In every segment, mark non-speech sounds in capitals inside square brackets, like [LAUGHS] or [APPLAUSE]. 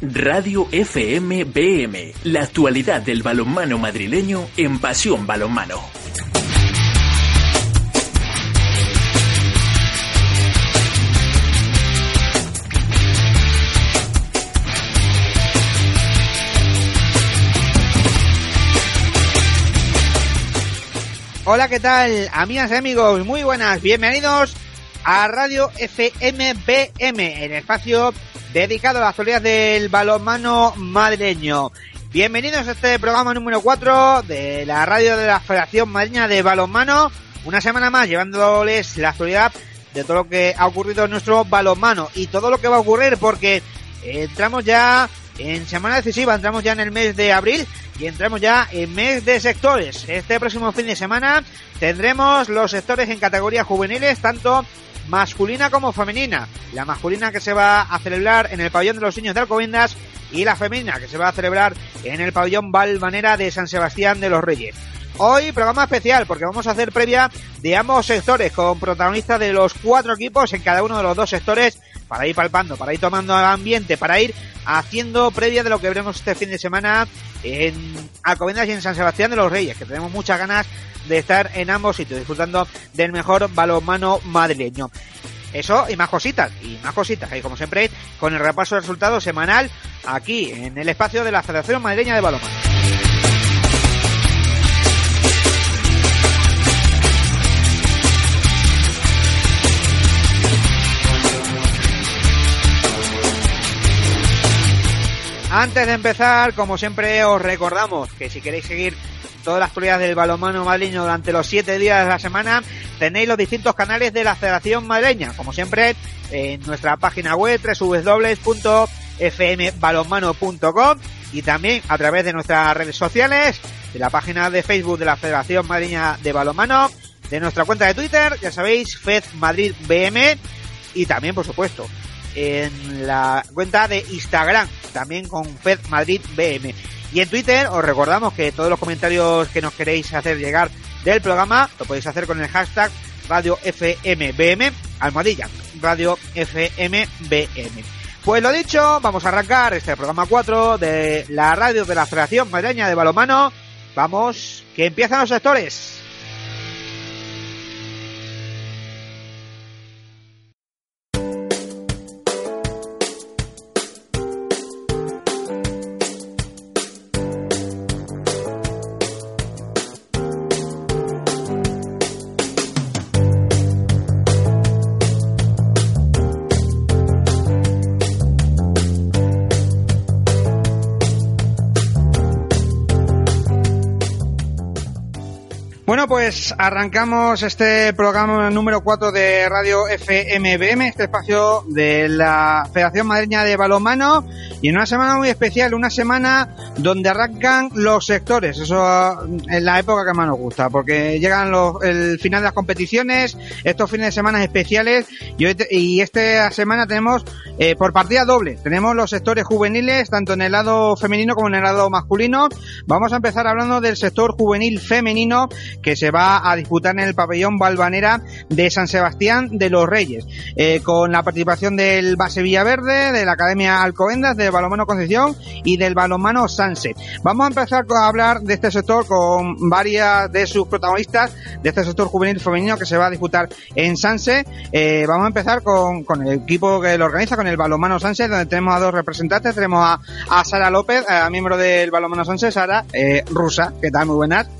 Radio FM BM, la actualidad del balonmano madrileño en Pasión Balonmano. Hola, ¿qué tal? Amigas y amigos, muy buenas, bienvenidos a Radio FMBM, el espacio dedicado a las actualidad del balonmano madrileño. Bienvenidos a este programa número 4 de la radio de la Federación Madrileña de Balonmano. Una semana más llevándoles la actualidad de todo lo que ha ocurrido en nuestro balonmano y todo lo que va a ocurrir porque entramos ya en semana decisiva, entramos ya en el mes de abril y entramos ya en mes de sectores. Este próximo fin de semana tendremos los sectores en categorías juveniles, tanto masculina como femenina. La masculina que se va a celebrar en el pabellón de los niños de Alcobendas y la femenina que se va a celebrar en el pabellón Valvanera de San Sebastián de los Reyes. Hoy programa especial porque vamos a hacer previa de ambos sectores con protagonistas de los cuatro equipos en cada uno de los dos sectores para ir palpando, para ir tomando ambiente, para ir haciendo previa de lo que veremos este fin de semana en Alcobendas y en San Sebastián de los Reyes, que tenemos muchas ganas de estar en ambos sitios disfrutando del mejor balonmano madrileño. Eso y más cositas, y más cositas, y como siempre, con el repaso de resultados semanal aquí en el espacio de la Federación Madrileña de Balonmano. Antes de empezar, como siempre, os recordamos que si queréis seguir todas las actualidades del balonmano madrileño durante los siete días de la semana, tenéis los distintos canales de la Federación Madrileña, como siempre, en nuestra página web www.fmbalonmano.com y también a través de nuestras redes sociales, de la página de Facebook de la Federación Madrileña de Balonmano, de nuestra cuenta de Twitter, ya sabéis, Fed BM y también, por supuesto, en la cuenta de Instagram, también con Fed Madrid BM. Y en Twitter os recordamos que todos los comentarios que nos queréis hacer llegar del programa lo podéis hacer con el hashtag Radio FMBM, almohadilla, Radio FMBM. Pues lo dicho, vamos a arrancar este programa 4 de la radio de la Federación Madrileña de Balomano. Vamos, que empiezan los sectores. Pues arrancamos este programa número 4 de Radio FMBM, este espacio de la Federación Madrileña de Balonmano y en una semana muy especial, una semana donde arrancan los sectores, eso es la época que más nos gusta, porque llegan los, el final de las competiciones, estos fines de semana especiales y, hoy y esta semana tenemos eh, por partida doble, tenemos los sectores juveniles, tanto en el lado femenino como en el lado masculino. Vamos a empezar hablando del sector juvenil femenino que se va a disputar en el pabellón Balvanera de San Sebastián de los Reyes, eh, con la participación del Base Villaverde, de la Academia Alcobendas, del Balomano Concepción y del Balomano Sanse. Vamos a empezar a hablar de este sector con varias de sus protagonistas de este sector juvenil femenino que se va a disputar en Sanse. Eh, vamos a empezar con, con el equipo que lo organiza, con el Balomano Sanse, donde tenemos a dos representantes. Tenemos a, a Sara López, eh, miembro del Balomano Sanse, Sara, eh, rusa. ¿Qué tal? Muy buenas.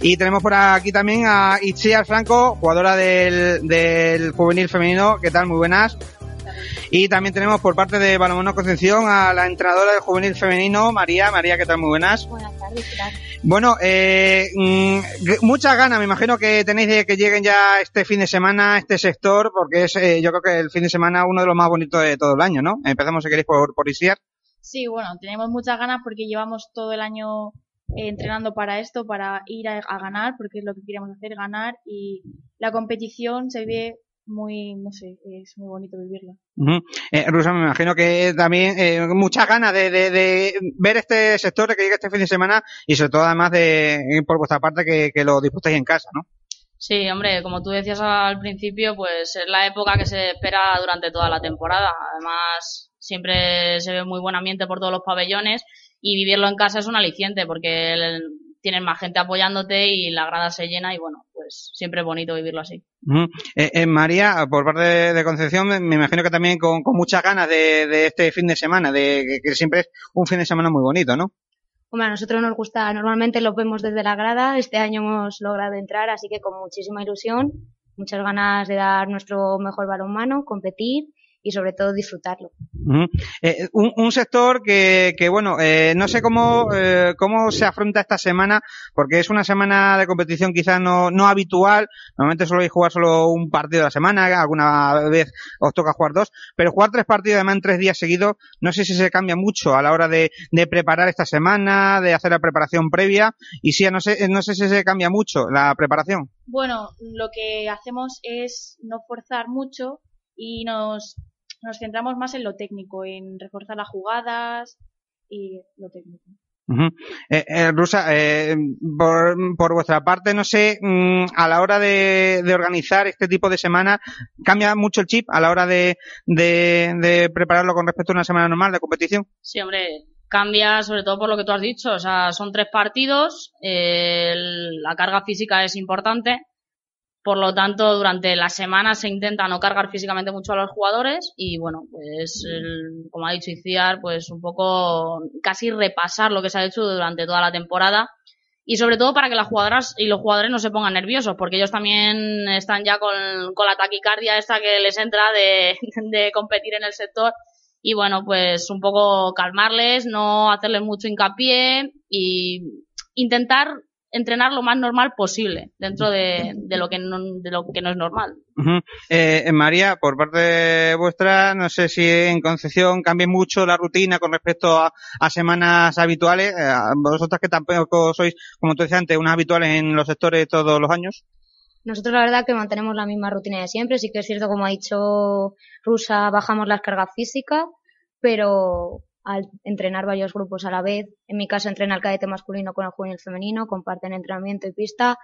Y tenemos por aquí también a Itziar Franco, jugadora del, del juvenil femenino. ¿Qué tal? Muy buenas. Y también tenemos por parte de Balonmano Concepción a la entrenadora del juvenil femenino, María. María, ¿qué tal? Muy buenas. Buenas tardes, Bueno, eh, mm, muchas ganas, me imagino que tenéis de que lleguen ya este fin de semana a este sector, porque es, eh, yo creo que el fin de semana uno de los más bonitos de todo el año, ¿no? Empezamos, si queréis, por, por Isiar. Sí, bueno, tenemos muchas ganas porque llevamos todo el año eh, entrenando para esto, para ir a, a, ganar, porque es lo que queremos hacer, ganar, y la competición se ve muy, no sé, es muy bonito vivirla. Uh -huh. eh, Rusa, me imagino que también eh, muchas ganas de, de, de, ver este sector que llega este fin de semana y sobre todo además de por vuestra parte que, que lo disfrutéis en casa, ¿no? Sí, hombre, como tú decías al principio, pues es la época que se espera durante toda la temporada. Además, siempre se ve muy buen ambiente por todos los pabellones y vivirlo en casa es un aliciente porque el, tienes más gente apoyándote y la grada se llena y bueno, pues siempre es bonito vivirlo así. Uh -huh. eh, eh, María, por parte de, de Concepción, me, me, imagino que también con, con muchas ganas de, de, este fin de semana, de que, que siempre es un fin de semana muy bonito, ¿no? Hombre, a nosotros nos gusta, normalmente lo vemos desde la grada, este año hemos logrado entrar, así que con muchísima ilusión, muchas ganas de dar nuestro mejor balonmano, competir y sobre todo disfrutarlo. Uh -huh. eh, un, un, sector que, que bueno, eh, no sé cómo, eh, cómo se afronta esta semana, porque es una semana de competición quizás no, no habitual, normalmente solo hay jugar solo un partido a la semana, alguna vez os toca jugar dos, pero jugar tres partidos además en tres días seguidos, no sé si se cambia mucho a la hora de, de preparar esta semana, de hacer la preparación previa, y sí, no sé, no sé si se cambia mucho la preparación. Bueno, lo que hacemos es no forzar mucho y nos nos centramos más en lo técnico, en reforzar las jugadas y lo técnico. Uh -huh. eh, eh, Rusa, eh, por, por, vuestra parte, no sé, mmm, a la hora de, de, organizar este tipo de semana, ¿cambia mucho el chip a la hora de, de, de, prepararlo con respecto a una semana normal de competición? Sí, hombre, cambia sobre todo por lo que tú has dicho, o sea, son tres partidos, el, la carga física es importante, por lo tanto, durante la semana se intenta no cargar físicamente mucho a los jugadores y, bueno, pues, como ha dicho Iciar, pues un poco casi repasar lo que se ha hecho durante toda la temporada y sobre todo para que las jugadoras y los jugadores no se pongan nerviosos porque ellos también están ya con, con la taquicardia esta que les entra de, [LAUGHS] de competir en el sector y, bueno, pues un poco calmarles, no hacerles mucho hincapié y intentar entrenar lo más normal posible dentro de, de lo que no, de lo que no es normal. Uh -huh. eh, María, por parte vuestra, no sé si en Concepción cambia mucho la rutina con respecto a, a semanas habituales. Eh, vosotras que tampoco sois, como tú decías antes, unas habituales en los sectores todos los años. Nosotros la verdad que mantenemos la misma rutina de siempre. Sí que es cierto, como ha dicho Rusa, bajamos las cargas físicas, pero al entrenar varios grupos a la vez. En mi caso entrena el cadete masculino con el juvenil femenino, comparten entrenamiento y pista.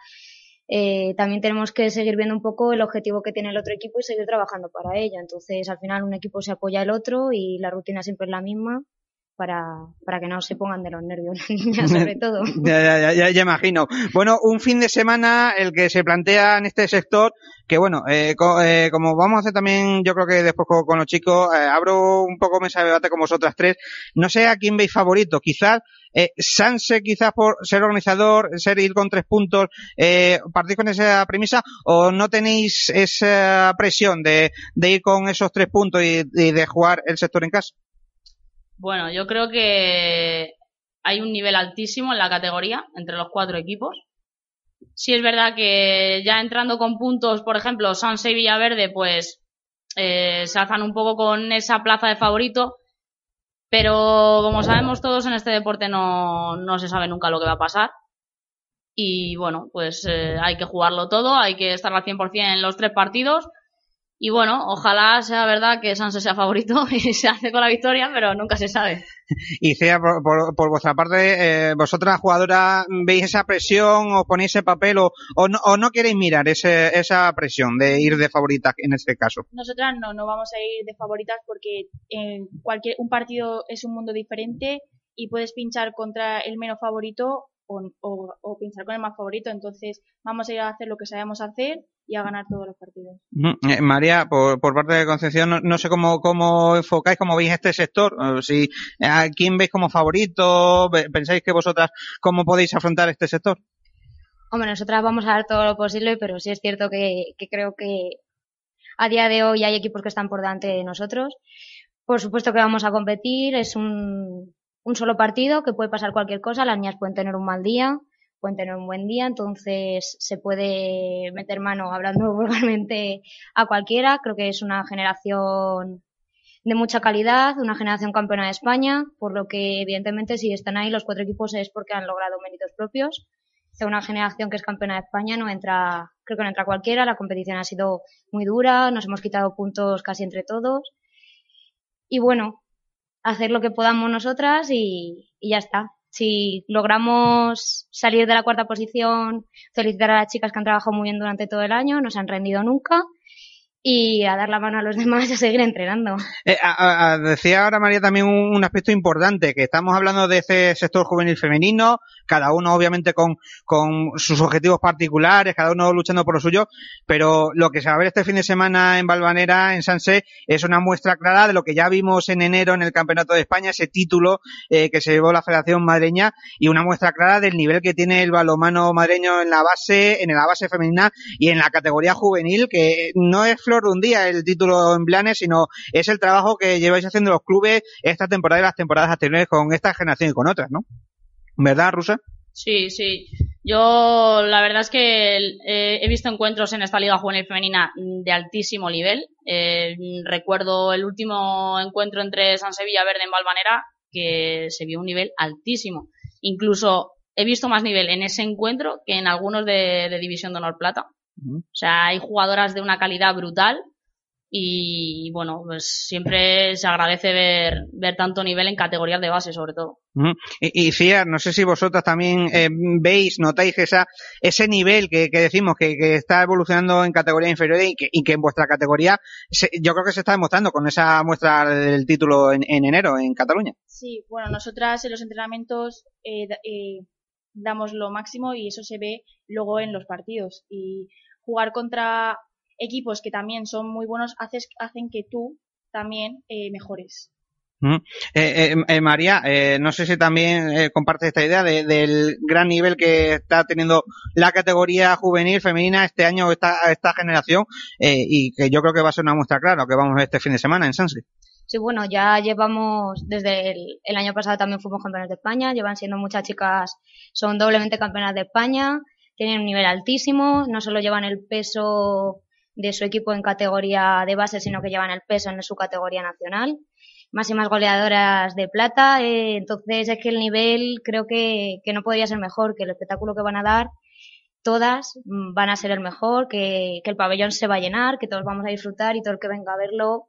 Eh, también tenemos que seguir viendo un poco el objetivo que tiene el otro equipo y seguir trabajando para ello. Entonces, al final un equipo se apoya al otro y la rutina siempre es la misma para, para que no se pongan de los nervios [LAUGHS] las niñas, [LAUGHS] sobre todo. ya, ya, ya, ya, imagino. Bueno, un fin de semana el que se plantea en este sector, que bueno, eh, co eh, como vamos a hacer también, yo creo que después con, con los chicos, eh, abro un poco mesa de debate con vosotras tres. No sé a quién veis favorito, quizás eh, Sanse quizás por ser organizador, ser ir con tres puntos, eh, partís con esa premisa o no tenéis esa presión de, de ir con esos tres puntos y, y de jugar el sector en casa? Bueno, yo creo que hay un nivel altísimo en la categoría entre los cuatro equipos. Sí es verdad que ya entrando con puntos, por ejemplo, Sanse y Villaverde, pues eh, se alzan un poco con esa plaza de favorito, pero como sabemos todos en este deporte no, no se sabe nunca lo que va a pasar. Y bueno, pues eh, hay que jugarlo todo, hay que estar al 100% en los tres partidos y bueno, ojalá sea verdad que Sanse sea favorito [LAUGHS] y se hace con la victoria, pero nunca se sabe. Y sea por, por, por vuestra parte, eh, vosotras jugadoras, ¿veis esa presión, os ponéis ese papel o, o, no, o no queréis mirar ese, esa presión de ir de favoritas en este caso? Nosotras no, no vamos a ir de favoritas porque en cualquier, un partido es un mundo diferente y puedes pinchar contra el menos favorito o, o, o pinchar con el más favorito. Entonces vamos a ir a hacer lo que sabemos hacer y a ganar todos los partidos. Eh, María, por, por parte de Concepción, no, no, sé cómo, cómo enfocáis, cómo veis este sector. Si a quién veis como favorito, pensáis que vosotras cómo podéis afrontar este sector. Hombre, nosotras vamos a dar todo lo posible, pero sí es cierto que, que creo que a día de hoy hay equipos que están por delante de nosotros. Por supuesto que vamos a competir, es un, un solo partido que puede pasar cualquier cosa, las niñas pueden tener un mal día, pueden tener un buen día, entonces se puede meter mano hablando [LAUGHS] vulgarmente a cualquiera. Creo que es una generación de mucha calidad, una generación campeona de España, por lo que evidentemente si están ahí los cuatro equipos es porque han logrado méritos propios. De una generación que es campeona de España no entra, creo que no entra cualquiera, la competición ha sido muy dura, nos hemos quitado puntos casi entre todos. Y bueno, hacer lo que podamos nosotras y, ya está. Si logramos salir de la cuarta posición, felicitar a las chicas que han trabajado muy bien durante todo el año, no se han rendido nunca y a dar la mano a los [LAUGHS] demás y a seguir entrenando. Eh, a, decía ahora María también un, aspecto importante, que estamos hablando de ese sector juvenil femenino, cada uno obviamente con, con sus objetivos particulares, cada uno luchando por lo suyo, pero lo que se va a ver este fin de semana en Valvanera, en Sanse, es una muestra clara de lo que ya vimos en enero en el Campeonato de España, ese título eh, que se llevó la Federación Madreña, y una muestra clara del nivel que tiene el balomano madreño en la base, en la base femenina y en la categoría juvenil, que no es de un día el título en Blanes, sino es el trabajo que lleváis haciendo los clubes esta temporada y las temporadas anteriores con esta generación y con otras, ¿no? ¿Verdad, Rusa? Sí, sí. Yo la verdad es que eh, he visto encuentros en esta liga juvenil femenina de altísimo nivel. Eh, recuerdo el último encuentro entre San Sevilla Verde en Valvanera que se vio un nivel altísimo. Incluso he visto más nivel en ese encuentro que en algunos de, de División de Honor Plata. O sea, hay jugadoras de una calidad brutal y bueno, pues siempre se agradece ver, ver tanto nivel en categorías de base, sobre todo. Uh -huh. Y, y Cia, no sé si vosotras también eh, veis, notáis esa, ese nivel que, que decimos que, que, está evolucionando en categoría inferior y que, y que en vuestra categoría se, yo creo que se está demostrando con esa muestra del título en, en enero en Cataluña. Sí, bueno, nosotras en los entrenamientos eh, eh, damos lo máximo y eso se ve luego en los partidos. Y jugar contra equipos que también son muy buenos haces, hacen que tú también eh, mejores. Mm. Eh, eh, María, eh, no sé si también eh, compartes esta idea de, del gran nivel que está teniendo la categoría juvenil femenina este año, esta, esta generación, eh, y que yo creo que va a ser una muestra clara, que vamos a este fin de semana en Sanse. Sí, bueno, ya llevamos, desde el, año pasado también fuimos campeones de España, llevan siendo muchas chicas, son doblemente campeonas de España, tienen un nivel altísimo, no solo llevan el peso de su equipo en categoría de base, sino que llevan el peso en su categoría nacional. Máximas goleadoras de plata, eh, entonces es que el nivel creo que, que no podría ser mejor, que el espectáculo que van a dar todas van a ser el mejor, que, que el pabellón se va a llenar, que todos vamos a disfrutar y todo el que venga a verlo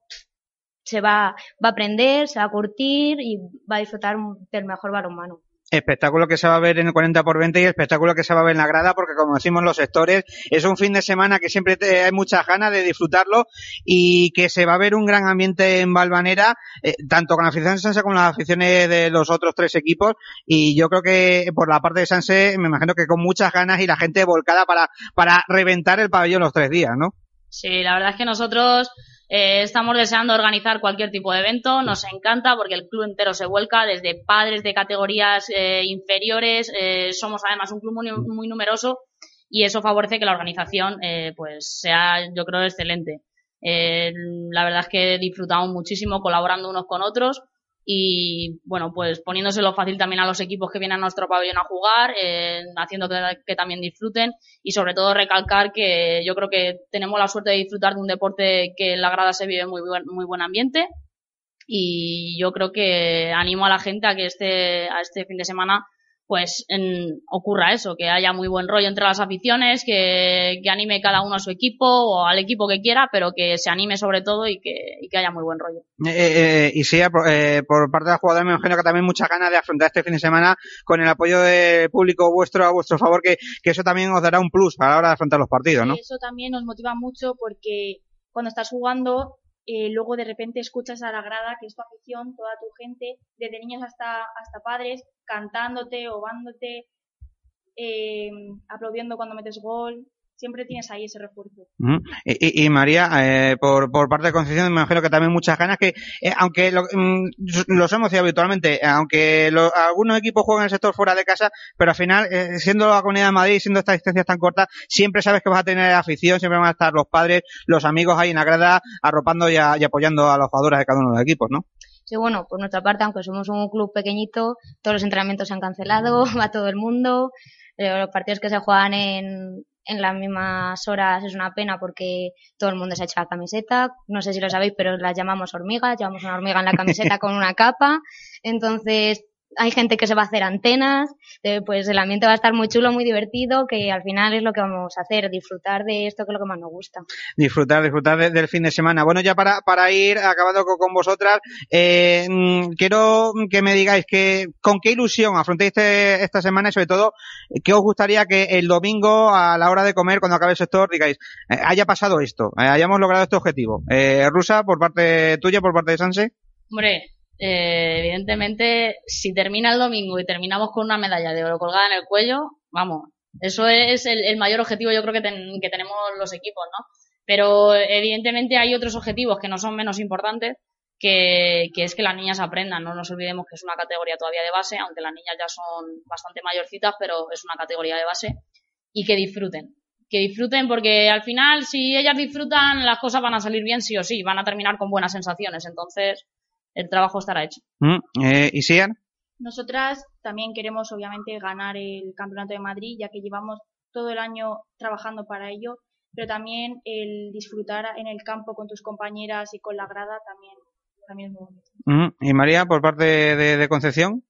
se va, va a aprender, se va a curtir y va a disfrutar del mejor balonmano espectáculo que se va a ver en el 40 por 20 y espectáculo que se va a ver en la grada porque como decimos los sectores es un fin de semana que siempre te, hay muchas ganas de disfrutarlo y que se va a ver un gran ambiente en Balvanera eh, tanto con la afición de Sanse como las aficiones de los otros tres equipos y yo creo que por la parte de Sanse me imagino que con muchas ganas y la gente volcada para, para reventar el pabellón los tres días, ¿no? Sí, la verdad es que nosotros eh, estamos deseando organizar cualquier tipo de evento, nos encanta porque el club entero se vuelca, desde padres de categorías eh, inferiores, eh, somos además un club muy, muy, numeroso y eso favorece que la organización eh, pues sea, yo creo, excelente. Eh, la verdad es que disfrutamos muchísimo colaborando unos con otros y bueno, pues poniéndoselo fácil también a los equipos que vienen a nuestro pabellón a jugar, eh, haciendo que, que, también disfruten y sobre todo recalcar que yo creo que tenemos la suerte de disfrutar de un deporte que en la grada se vive muy buen, muy buen ambiente y yo creo que animo a la gente a que este, a este fin de semana pues en, ocurra eso, que haya muy buen rollo entre las aficiones, que, que, anime cada uno a su equipo o al equipo que quiera, pero que se anime sobre todo y que, y que haya muy buen rollo. Eh, eh, y sí, por, eh, por parte de la jugadora me imagino que también muchas ganas de afrontar este fin de semana con el apoyo del público vuestro a vuestro favor, que, que eso también os dará un plus a la hora de afrontar los partidos, ¿no? Eso también nos motiva mucho porque cuando estás jugando eh, luego de repente escuchas a la grada, que es tu afición, toda tu gente, desde niños hasta, hasta padres, cantándote, ovándote, eh, aplaudiendo cuando metes gol. Siempre tienes ahí ese refuerzo. y, María, eh, por, por parte de Concepción, me imagino que también muchas ganas que, eh, aunque lo, mm, los hemos dicho habitualmente, aunque algunos equipos juegan en el sector fuera de casa, pero al final, eh, siendo la Comunidad de Madrid, siendo estas distancias tan cortas, siempre sabes que vas a tener afición, siempre van a estar los padres, los amigos ahí en la grada, arropando y, apoyando a los jugadores de cada uno de los equipos, ¿no? Sí, bueno, por nuestra parte, aunque somos un club pequeñito, todos los entrenamientos se han cancelado, [LAUGHS] va todo el mundo, los partidos que se juegan en, en las mismas horas es una pena porque todo el mundo se ha hecho la camiseta. No sé si lo sabéis, pero las llamamos hormigas. Llevamos una hormiga en la camiseta con una capa. Entonces, hay gente que se va a hacer antenas, eh, pues el ambiente va a estar muy chulo, muy divertido, que al final es lo que vamos a hacer, disfrutar de esto que es lo que más nos gusta. Disfrutar, disfrutar del fin de semana. Bueno, ya para, para ir acabando con, vosotras, eh, mm, quiero que me digáis que con qué ilusión afrontéis este, esta semana y sobre todo, qué os gustaría que el domingo a la hora de comer, cuando acabe el sector, digáis, eh, haya pasado esto, hayamos logrado este objetivo. Rusa, por parte tuya, por parte de Sanse. Hombre, eh, evidentemente, si termina el domingo y terminamos con una medalla de oro colgada en el cuello, vamos, eso es el, mayor objetivo yo creo que, que tenemos los equipos, ¿no? Pero evidentemente hay otros objetivos que no son menos importantes, que, que, es que las niñas aprendan. No nos olvidemos que es una categoría todavía de base, aunque las niñas ya son bastante mayorcitas, pero es una categoría de base, y que disfruten. Que disfruten porque al final, si ellas disfrutan, las cosas van a salir bien sí o sí, van a terminar con buenas sensaciones. Entonces, el trabajo estará hecho. Mm, eh, ¿Y Sian? Nosotras también queremos, obviamente, ganar el Campeonato de Madrid, ya que llevamos todo el año trabajando para ello, pero también el disfrutar en el campo con tus compañeras y con la grada también, también es muy bonito. Mm, ¿Y María, por parte de, Concepción?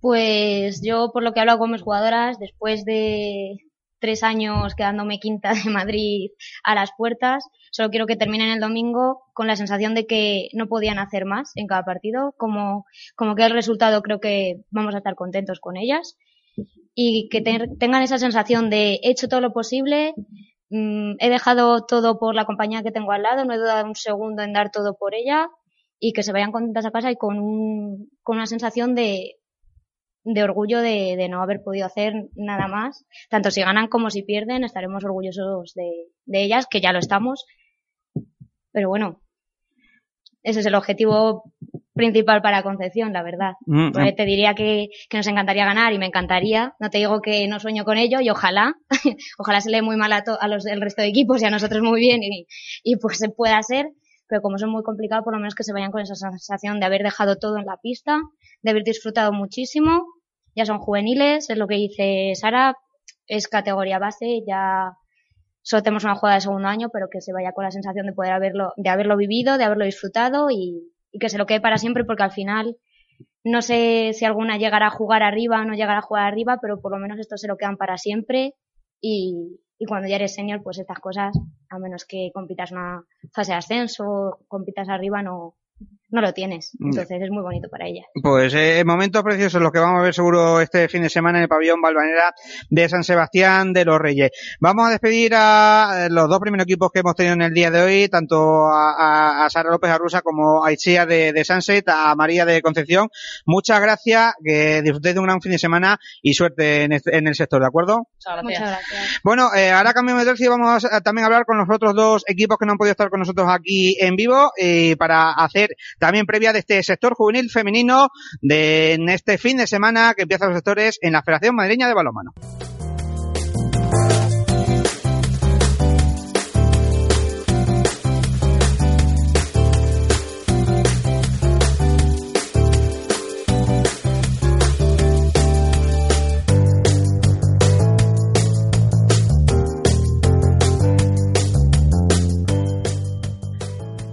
Pues yo, por lo que he hablado con mis jugadoras, después de, tres años quedándome quinta de Madrid a las puertas. Solo quiero que terminen el domingo con la sensación de que no podían hacer más en cada partido. Como, como que el resultado creo que vamos a estar contentos con ellas. Y que tengan esa sensación de he hecho todo lo posible, mm, he dejado todo por la compañía que tengo al lado, no he dudado un segundo en dar todo por ella y que se vayan contentas a casa y con, un, con una sensación de de orgullo de, de, no haber podido hacer nada más. Tanto si ganan como si pierden, estaremos orgullosos de, de ellas, que ya lo estamos. Pero bueno, ese es el objetivo principal para Concepción, la verdad. Mm, mm. te diría que, que, nos encantaría ganar y me encantaría. No te digo que no sueño con ello y ojalá, [LAUGHS] ojalá se lee muy mal a, a los del resto de equipos y a nosotros muy bien y, y pues se pueda hacer. Pero como son muy complicados, por lo menos que se vayan con esa sensación de haber dejado todo en la pista, de haber disfrutado muchísimo. Ya son juveniles, es lo que dice Sara, es categoría base, ya solo tenemos una jugada de segundo año, pero que se vaya con la sensación de poder haberlo, de haberlo vivido, de haberlo disfrutado y, que se lo quede para siempre porque al final no sé si alguna llegará a jugar arriba o no llegará a jugar arriba, pero por lo menos esto se lo quedan para siempre y, y cuando ya eres senior, pues estas cosas, a menos que compitas una fase de ascenso, compitas arriba, no, no lo tienes. Entonces es muy bonito para ella. Pues eh, momentos preciosos los que vamos a ver seguro este fin de semana en el pabellón Balvanera de San Sebastián de los Reyes. Vamos a despedir a los dos primeros equipos que hemos tenido en el día de hoy, tanto a, Sara López Arrusa como a Ichia de, de Sunset, a María de Concepción. Muchas gracias, que disfrutéis de un gran fin de semana y suerte en, este, el sector, ¿de acuerdo? Muchas gracias. Bueno, eh, ahora cambiamos de tercio y vamos a, también a hablar con los otros dos equipos que no han podido estar con nosotros aquí en vivo y para hacer también previa de este sector juvenil femenino de en este fin de semana que empiezan los sectores en la Federación Madrileña de Balonmano.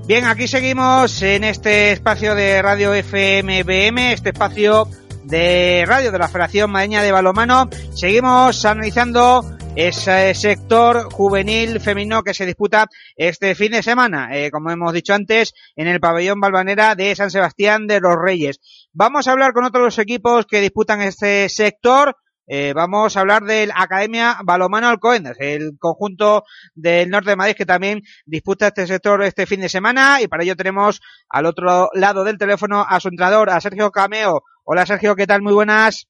Bien, aquí seguimos en este espacio de Radio FMBM, este espacio de radio de la Federación Madeña de Balomano. Seguimos analizando ese sector juvenil femenino que se disputa este fin de semana, eh, como hemos dicho antes, en el pabellón Balvanera de San Sebastián de los Reyes. Vamos a hablar con otros equipos que disputan este sector. Eh, vamos a hablar del Academia Balomano Alcoendas, el conjunto del norte de Madrid que también disputa este sector este fin de semana y para ello tenemos al otro lado del teléfono a su entrenador, a Sergio Cameo. Hola Sergio, ¿qué tal? Muy buenas.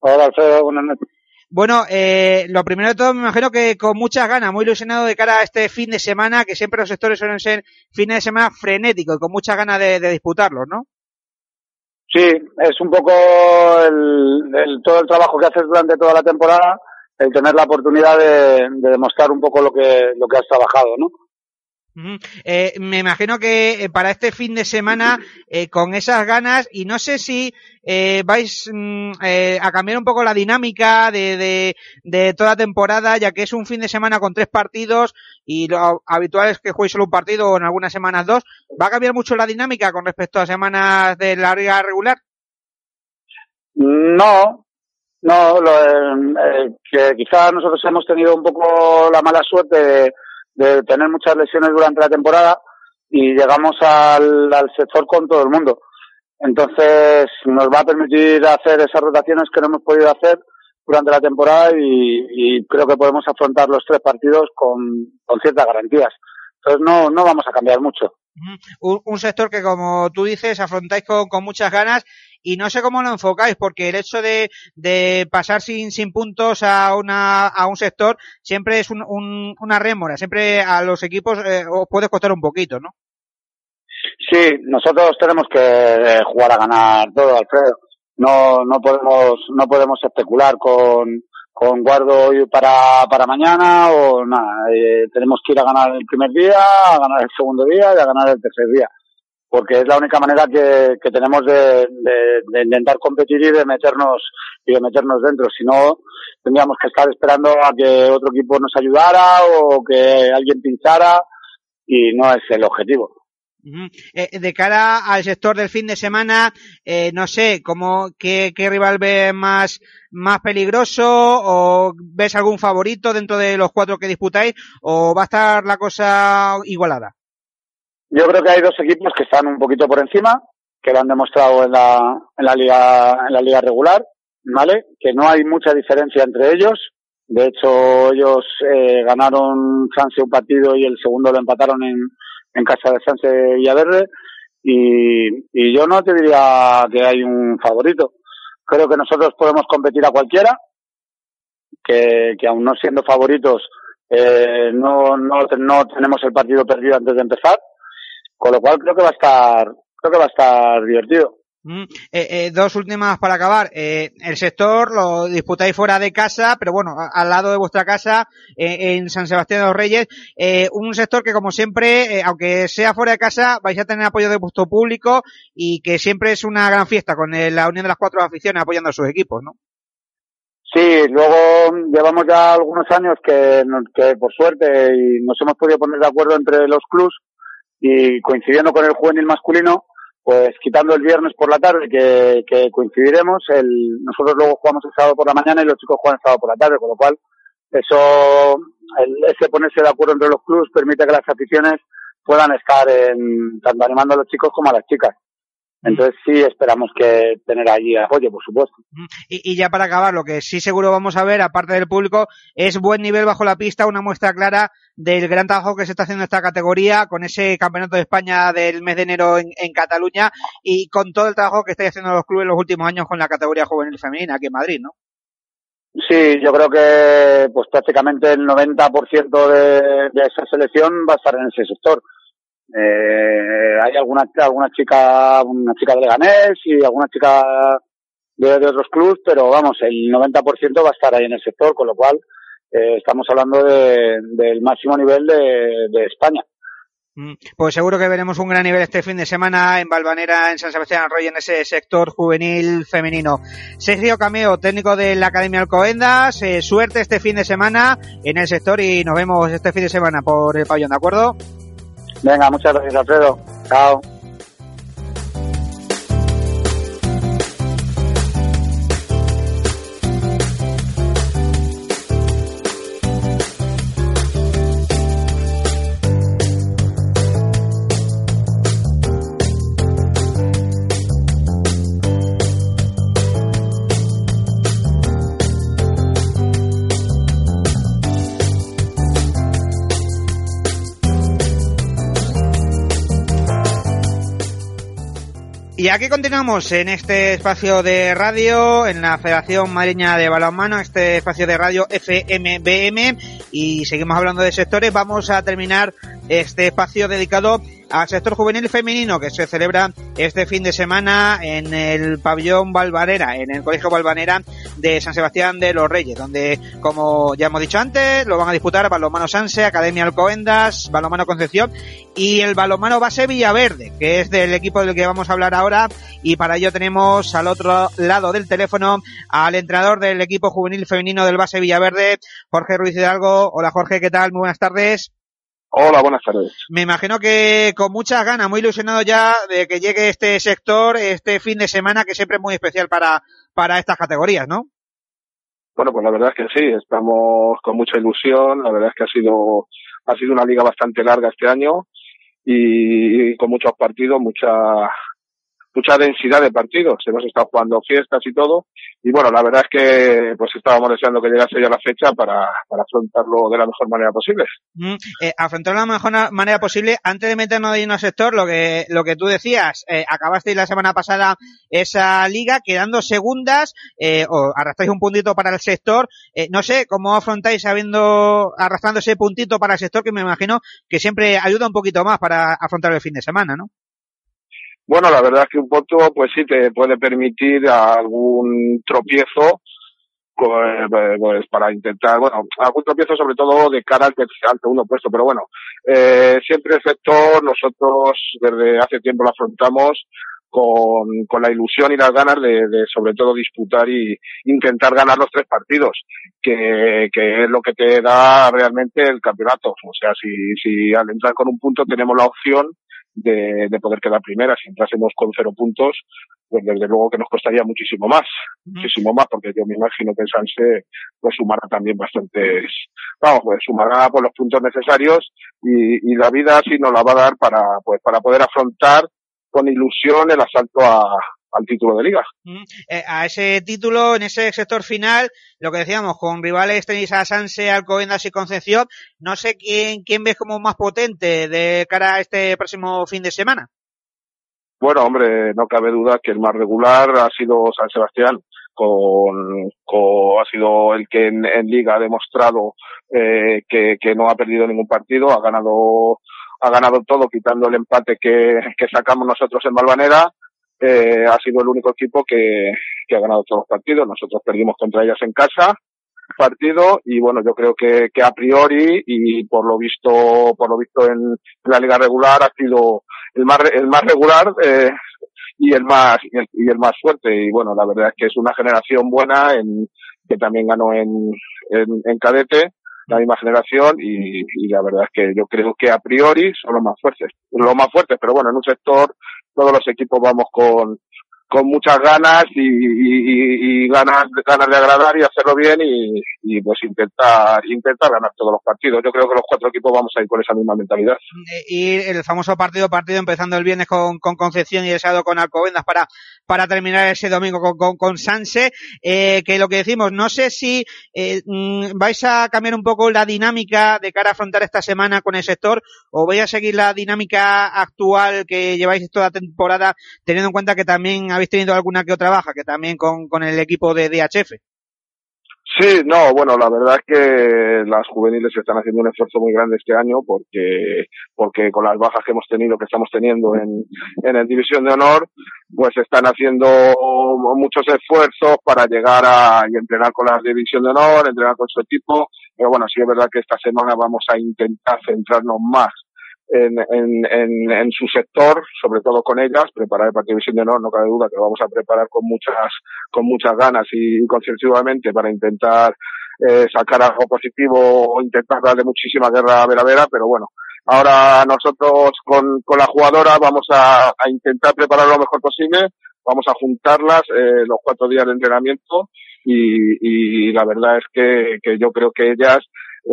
Hola Alfredo, buenas noches. Bueno, eh, lo primero de todo, me imagino que con muchas ganas, muy ilusionado de cara a este fin de semana, que siempre los sectores suelen ser fines de semana frenéticos y con muchas ganas de, de disputarlos, ¿no? Sí, es un poco el, todo el trabajo que haces durante toda la temporada, el tener la oportunidad de, de demostrar un poco lo que, lo que has trabajado, ¿no? Eh, me imagino que eh, para este fin de semana, eh, con esas ganas, y no sé si eh, vais mm, eh, a cambiar un poco la dinámica de, de, de, toda temporada, ya que es un fin de semana con tres partidos y lo habitual es que jueguéis solo un partido o en algunas semanas dos. ¿Va a cambiar mucho la dinámica con respecto a semanas de la liga regular? No, no, lo, eh, que quizás nosotros hemos tenido un poco la mala suerte de de tener muchas lesiones durante la temporada y llegamos al, al sector con todo el mundo. Entonces nos va a permitir hacer esas rotaciones que no hemos podido hacer durante la temporada y, y creo que podemos afrontar los tres partidos con, con ciertas garantías. Entonces no, no vamos a cambiar mucho. Un, un sector que, como tú dices, afrontáis con, con muchas ganas y no sé cómo lo enfocáis, porque el hecho de, pasar sin, sin puntos a, una, a un sector siempre es un, un, una rémora, siempre a los equipos eh, os puede costar un poquito, ¿no? Sí, nosotros tenemos que eh, jugar a ganar todo, Alfredo. No, no podemos, no podemos especular con, con guardo hoy para, para mañana o nada. Eh, tenemos que ir a ganar el primer día, a ganar el segundo día y a ganar el tercer día porque es la única manera que, que tenemos de, de, de, intentar competir y de meternos y de meternos dentro. Si no, tendríamos que estar esperando a que otro equipo nos ayudara o que alguien pinchara y no es el objetivo. Uh eh, de cara al sector del fin de semana, eh, no sé, ¿cómo, qué, qué rival ves más, más peligroso o ves algún favorito dentro de los cuatro que disputáis o va a estar la cosa igualada? Yo creo que hay dos equipos que están un poquito por encima, que lo han demostrado en la, en la liga, en la liga regular, ¿vale? Que no hay mucha diferencia entre ellos. De hecho, ellos eh, ganaron Sanse un partido y el segundo lo empataron en, en casa de Sanse Villaverde. Y, y yo no te diría que hay un favorito. Creo que nosotros podemos competir a cualquiera, que, que aún no siendo favoritos, eh, no, no, no tenemos el partido perdido antes de empezar con lo cual creo que va a estar, creo que va a estar divertido. Mm, eh, eh, dos últimas para acabar. Eh, el sector lo disputáis fuera de casa, pero bueno, a, al lado de vuestra casa, eh, en San Sebastián de los Reyes. Eh, un sector que, como siempre, aunque sea fuera de casa, vais a tener apoyo de vuestro público y que siempre es una gran fiesta con la unión de las cuatro aficiones apoyando a sus equipos, ¿no? Sí, luego llevamos ya algunos años que, que por suerte y nos hemos podido poner de acuerdo entre los clubs y coincidiendo con el juvenil masculino, pues quitando el viernes por la tarde que, que coincidiremos, el, nosotros luego jugamos el sábado por la mañana y los chicos juegan el sábado por la tarde, con lo cual eso, el, ese ponerse de acuerdo entre los clubes permite que las aficiones puedan estar en, tanto animando a los chicos como a las chicas. Entonces sí esperamos que tener allí apoyo, por supuesto. Y, y, ya para acabar, lo que sí seguro vamos a ver, aparte del público, es buen nivel bajo la pista, una muestra clara del gran trabajo que se está haciendo en esta categoría, con ese campeonato de España del mes de enero en, en Cataluña y con todo el trabajo que estáis haciendo los clubes en los últimos años con la categoría juvenil femenina aquí en Madrid, ¿no? Sí, yo creo que pues prácticamente el 90% de, de esa selección va a estar en ese sector. Eh, hay alguna, alguna chica, una chica de Leganés y alguna chica de, otros clubes, pero vamos, el 90% va a estar ahí en el sector, con lo cual eh, estamos hablando de, del máximo nivel de, España. Pues seguro que veremos un gran nivel este fin de semana en Balvanera, en San Sebastián Arroyo, en ese sector juvenil femenino. Sergio Cameo, técnico de la Academia Alcobendas, eh, suerte este fin de semana en el sector y nos vemos este fin de semana por el pabellón, ¿de acuerdo? Venga, muchas gracias Alfredo. Chao. Y aquí continuamos en este espacio de radio, en la Federación Madrileña de Balonmano, este espacio de radio FMBM, y seguimos hablando de sectores. Vamos a terminar este espacio dedicado al sector juvenil femenino que se celebra este fin de semana en el pabellón Valvanera, en el Colegio Valvanera de San Sebastián de los Reyes, donde, como ya hemos dicho antes, lo van a disputar Balomano Sanse, Academia Alcobendas, Balomano Concepción y el Balomano Base Villaverde, que es del equipo del que vamos a hablar ahora. Y para ello tenemos al otro lado del teléfono al entrenador del equipo juvenil femenino del Base Villaverde, Jorge Ruiz Hidalgo. Hola Jorge, ¿qué tal? Muy buenas tardes. Hola, buenas tardes. Me imagino que con muchas ganas, muy ilusionado ya de que llegue este sector, este fin de semana, que siempre es muy especial para, para estas categorías, ¿no? Bueno, pues la verdad es que sí, estamos con mucha ilusión. La verdad es que ha sido, ha sido una liga bastante larga este año y, con muchos partidos, mucha, mucha densidad de partidos. Hemos estado jugando fiestas y todo. Y bueno, la verdad es que pues estábamos deseando que llegase ya la fecha para, para afrontarlo de la mejor manera posible. Mm, eh, afrontarlo de la mejor manera posible. Antes de meternos ahí en el sector, lo que, lo que tú decías, eh, acabasteis la semana pasada esa liga quedando segundas, eh, o arrastráis un puntito para el sector. Eh, no sé, ¿cómo afrontáis habiendo, arrastrando ese puntito para el sector que me imagino que siempre ayuda un poquito más para afrontar el fin de semana, ¿no? Bueno, la verdad es que un punto, pues sí te puede permitir algún tropiezo, pues, pues para intentar, bueno, algún tropiezo sobre todo de cara al, segundo puesto, pero bueno, eh, siempre el sector, nosotros desde hace tiempo lo afrontamos con, con la ilusión y las ganas de, de sobre todo disputar y intentar ganar los tres partidos, que, que es lo que te da realmente el campeonato. O sea, si, si al entrar con un punto tenemos la opción de, de poder quedar primera. Si entrásemos con cero puntos, pues desde luego que nos costaría muchísimo más, muchísimo más, porque yo me imagino que Sanse pues sumará también bastantes, vamos, pues sumará por los puntos necesarios y, y la vida sí nos la va a dar para, pues para poder afrontar con ilusión el asalto a, al título de liga. Mm, eh, a ese título, en ese sector final, lo que decíamos, con rivales tenéis a Sanse, Alcobendas y Concepción, no sé quién, quién ves como más potente de cara a este próximo fin de semana. Bueno, hombre, no cabe duda que el más regular ha sido San Sebastián, con, con ha sido el que en, en liga ha demostrado eh, que, que no ha perdido ningún partido, ha ganado ha ganado todo quitando el empate que, que sacamos nosotros en Malvanera eh, ha sido el único equipo que, que ha ganado todos los partidos. Nosotros perdimos contra ellas en casa partido y bueno yo creo que, que a priori y por lo visto por lo visto en, la liga regular ha sido el más el más regular eh, y el más y el, y el, más fuerte y bueno la verdad es que es una generación buena en que también ganó en en, en cadete la misma generación y, y, la verdad es que yo creo que a priori son los más fuertes los más fuertes pero bueno en un sector todos los equipos vamos con, con muchas ganas y, y, ganas, ganas de agradar y hacerlo bien y, pues intentar, intentar ganar todos los partidos. Yo creo que los cuatro equipos vamos a ir con esa misma mentalidad. Y el famoso partido, partido empezando el viernes con, con Concepción y el sábado con Alcobendas para, para terminar ese domingo con, con, con Sanse, eh, que lo que decimos, no sé si eh, vais a cambiar un poco la dinámica de cara a afrontar esta semana con el sector o vais a seguir la dinámica actual que lleváis toda temporada, teniendo en cuenta que también habéis tenido alguna que otra baja, que también con, con el equipo de DHF. Sí, no, bueno, la verdad es que las juveniles están haciendo un esfuerzo muy grande este año porque, porque con las bajas que hemos tenido, que estamos teniendo en, en el División de Honor, pues están haciendo muchos esfuerzos para llegar a y entrenar con la División de Honor, entrenar con su equipo, pero bueno, sí es verdad que esta semana vamos a intentar centrarnos más en, en, en, en, su sector, sobre todo con ellas, preparar el partido de Honor, no cabe duda que vamos a preparar con muchas, con muchas ganas y, y para intentar eh, sacar algo positivo o intentar darle muchísima guerra a Vera Vera, pero bueno, ahora nosotros con, con la jugadora vamos a, a intentar preparar lo mejor posible, vamos a juntarlas eh, los cuatro días de entrenamiento y, y la verdad es que, que yo creo que ellas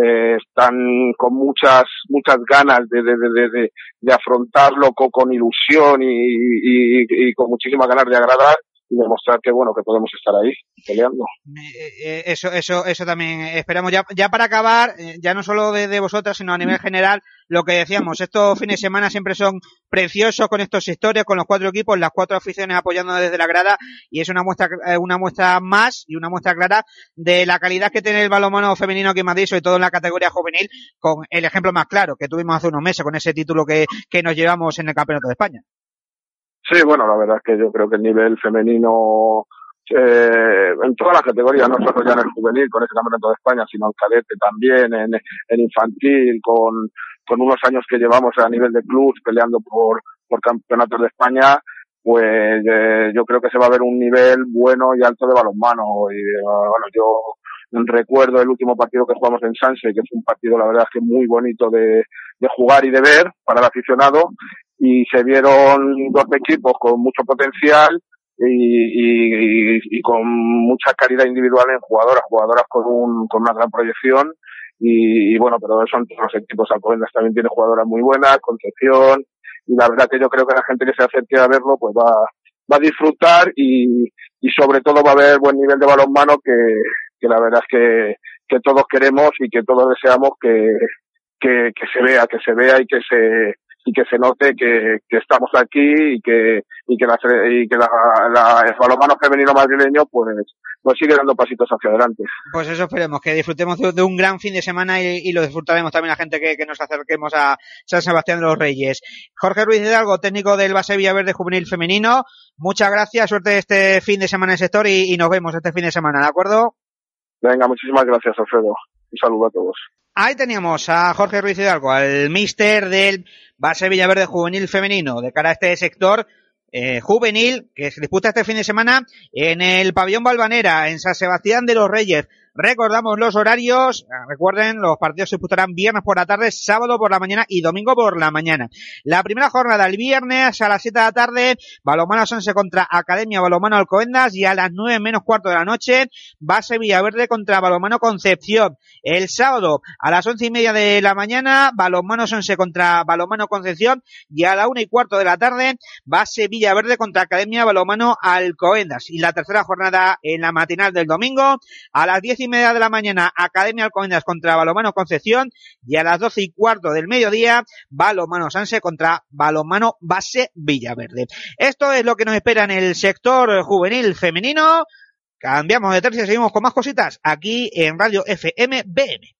eh, están con muchas muchas ganas de, de, de, de, afrontarlo con, con ilusión y, y, y, con muchísimas ganas de agradar demostrar que bueno que podemos estar ahí peleando. Eh, eh, eso eso eso también esperamos. Ya ya para acabar eh, ya no solo de, de vosotras sino a nivel general lo que decíamos estos fines de semana siempre son preciosos con estos historias con los cuatro equipos las cuatro aficiones apoyando desde la grada y es una muestra una muestra más y una muestra clara de la calidad que tiene el balonmano femenino aquí en Madrid sobre todo en la categoría juvenil con el ejemplo más claro que tuvimos hace unos meses con ese título que, que nos llevamos en el campeonato de España Sí, bueno, la verdad es que yo creo que el nivel femenino eh, en todas las categorías, no solo ya en el juvenil con ese campeonato de España, sino en cadete también, en, en infantil, con, con unos años que llevamos a nivel de clubs peleando por, por campeonatos de España, pues eh, yo creo que se va a ver un nivel bueno y alto de balonmano. Y eh, bueno, yo recuerdo el último partido que jugamos en Sanse, que fue un partido, la verdad es que muy bonito de, de jugar y de ver para el aficionado, y se vieron dos equipos con mucho potencial y, y, y, con mucha calidad individual en jugadoras, jugadoras con, un, con una gran proyección y, y bueno, pero son todos los equipos. Alcobendas también tiene jugadoras muy buenas, Concepción y la verdad que yo creo que la gente que se acerque a verlo pues va, va a disfrutar y, y sobre todo va a haber buen nivel de balonmano que, que la verdad es que, que todos queremos y que todos deseamos que, que, que se vea, que se vea y que se y que se note que, que estamos aquí y que y que la, y que la, la, el balonmano femenino madrileño pues pues sigue dando pasitos hacia adelante. Pues eso esperemos, que disfrutemos de, de un gran fin de semana y, y, lo disfrutaremos también la gente que, que, nos acerquemos a San Sebastián de los Reyes. Jorge Ruiz Hidalgo, técnico del Base Villaverde Juvenil Femenino, muchas gracias, suerte este fin de semana en el sector y, y nos vemos este fin de semana, ¿de acuerdo? Venga, muchísimas gracias Alfredo. Saludo a todos. Ahí teníamos a Jorge Ruiz Hidalgo, al mister del Base Villaverde Juvenil Femenino, de cara a este sector eh, juvenil que se disputa este fin de semana en el pabellón Balvanera, en San Sebastián de los Reyes. Recordamos los horarios, recuerden, los partidos se disputarán viernes por la tarde, sábado por la mañana y domingo por la mañana. La primera jornada el viernes a las 7 de la tarde, Balomano Sonse contra Academia Balomano Alcobendas y a las 9 menos cuarto de la noche, Base Villaverde contra Balomano Concepción. El sábado a las once y media de la mañana, Balomano Sonse contra Balomano Concepción y a la una y cuarto de la tarde, Base Villaverde contra Academia Balomano Alcobendas. Y la tercera jornada en la matinal del domingo, a las diez y media de la mañana, Academia Alcobendas contra Balomano Concepción y a las doce y cuarto del mediodía, Balomano Sanse contra Balomano Base Villaverde. Esto es lo que nos espera en el sector juvenil femenino. Cambiamos de tercio y seguimos con más cositas aquí en Radio FM BM.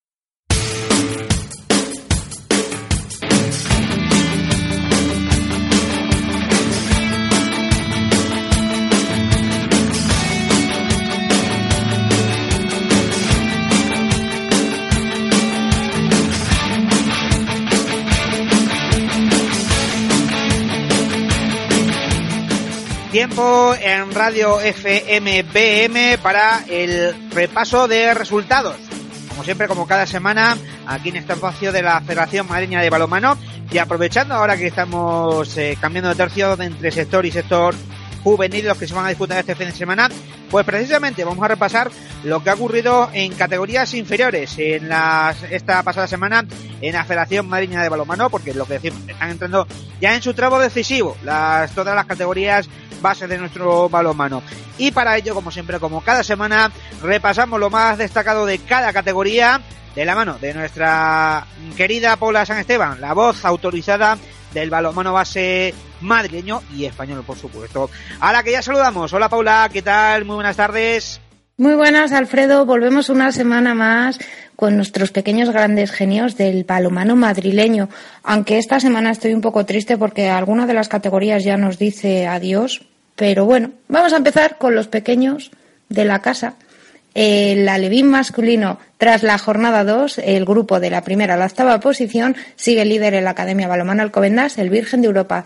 Tiempo en Radio FMBM para el repaso de resultados. Como siempre, como cada semana, aquí en este espacio de la Federación Madrileña de Balomano. Y aprovechando ahora que estamos eh, cambiando de tercio de entre sector y sector juvenil, los que se van a disputar este fin de semana, pues precisamente vamos a repasar lo que ha ocurrido en categorías inferiores en las, esta pasada semana en la Federación Madrileña de Balomano, porque lo que decimos, están entrando ya en su tramo decisivo las, todas las categorías base de nuestro balonmano. Y para ello, como siempre, como cada semana, repasamos lo más destacado de cada categoría de la mano de nuestra querida Paula San Esteban, la voz autorizada del balonmano base madrileño y español, por supuesto. Ahora que ya saludamos. Hola Paula, ¿qué tal? Muy buenas tardes. Muy buenas, Alfredo. Volvemos una semana más con nuestros pequeños grandes genios del balomano madrileño. Aunque esta semana estoy un poco triste porque alguna de las categorías ya nos dice adiós. Pero bueno, vamos a empezar con los pequeños de la casa. El alevín masculino, tras la jornada 2, el grupo de la primera a la octava posición sigue líder en la Academia Balomano Alcobendas, el Virgen de Europa.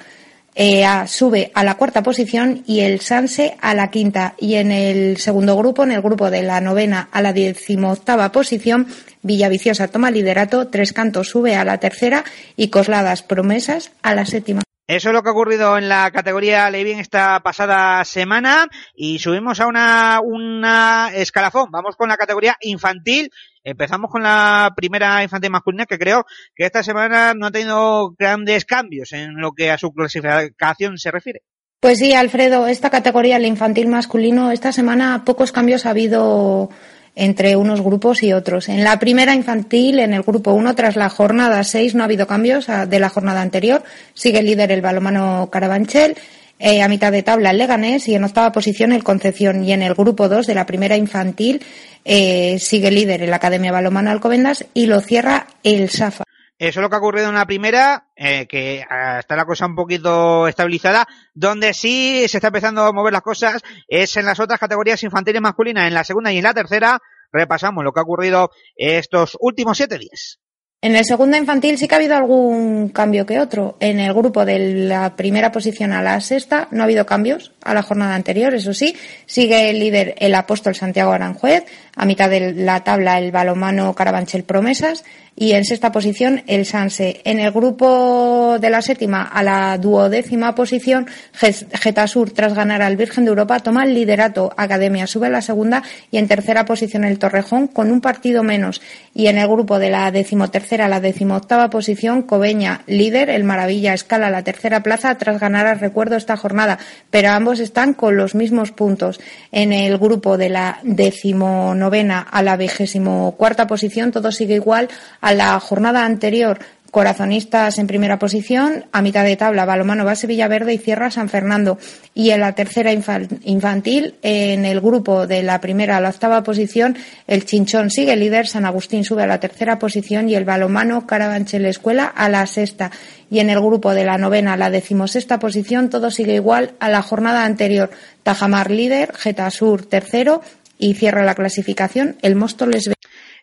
Eh, sube a la cuarta posición y el Sanse a la quinta. Y en el segundo grupo, en el grupo de la novena a la decimoctava posición, Villaviciosa toma liderato, Tres Cantos sube a la tercera y Cosladas Promesas a la séptima. Eso es lo que ha ocurrido en la categoría Levin esta pasada semana y subimos a una, una escalafón. Vamos con la categoría infantil. Empezamos con la primera infantil masculina que creo que esta semana no ha tenido grandes cambios en lo que a su clasificación se refiere. Pues sí, Alfredo, esta categoría, el infantil masculino, esta semana pocos cambios ha habido entre unos grupos y otros. En la primera infantil, en el grupo 1, tras la jornada 6, no ha habido cambios de la jornada anterior. Sigue líder el balomano Carabanchel. Eh, a mitad de tabla el Leganés y en octava posición el Concepción. Y en el grupo 2 de la primera infantil eh, sigue líder el Academia Balomano Alcobendas y lo cierra el Safa. Eso es lo que ha ocurrido en la primera, eh, que está la cosa un poquito estabilizada. Donde sí se está empezando a mover las cosas es en las otras categorías infantiles masculinas, en la segunda y en la tercera. Repasamos lo que ha ocurrido estos últimos siete días. En el segundo infantil sí que ha habido algún cambio que otro. En el grupo de la primera posición a la sexta no ha habido cambios a la jornada anterior, eso sí. Sigue el líder el apóstol Santiago Aranjuez, a mitad de la tabla el balomano Carabanchel Promesas y en sexta posición el Sanse. En el grupo de la séptima a la duodécima posición, Getasur, tras ganar al Virgen de Europa, toma el liderato. Academia sube a la segunda y en tercera posición el Torrejón con un partido menos. Y en el grupo de la decimotercera a la decimoctava posición, Cobeña, líder, el Maravilla escala la tercera plaza tras ganar al recuerdo esta jornada, pero ambos están con los mismos puntos. En el grupo de la decimonovena a la vigésimo cuarta posición, todo sigue igual la jornada anterior, Corazonistas en primera posición, a mitad de tabla, Balomano Base Villaverde y cierra San Fernando. Y en la tercera infantil, en el grupo de la primera a la octava posición, el Chinchón sigue líder, San Agustín sube a la tercera posición y el Balomano Carabanchel Escuela a la sexta. Y en el grupo de la novena a la decimosexta posición, todo sigue igual a la jornada anterior. Tajamar líder, Getasur tercero y cierra la clasificación el Móstoles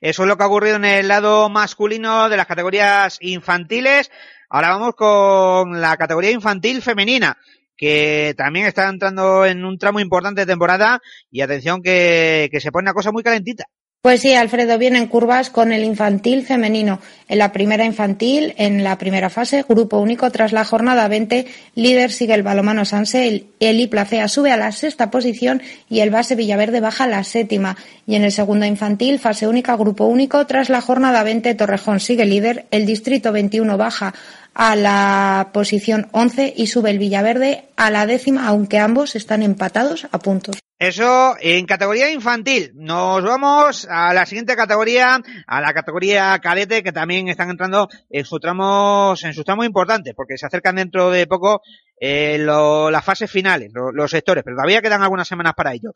eso es lo que ha ocurrido en el lado masculino de las categorías infantiles. Ahora vamos con la categoría infantil femenina que también está entrando en un tramo importante de temporada y atención que, que se pone una cosa muy calentita. Pues sí, Alfredo viene en curvas con el infantil femenino. En la primera infantil, en la primera fase, grupo único tras la jornada 20, líder sigue el balomano Sanse, Eli Placea sube a la sexta posición y el base Villaverde baja a la séptima. Y en el segundo infantil, fase única, grupo único, tras la jornada 20, Torrejón sigue líder, el distrito 21 baja a la posición 11 y sube el Villaverde a la décima, aunque ambos están empatados a puntos. Eso en categoría infantil. Nos vamos a la siguiente categoría, a la categoría cadete, que también están entrando en sus tramos, en sus tramos importantes, porque se acercan dentro de poco eh, las fases finales, los sectores, pero todavía quedan algunas semanas para ello.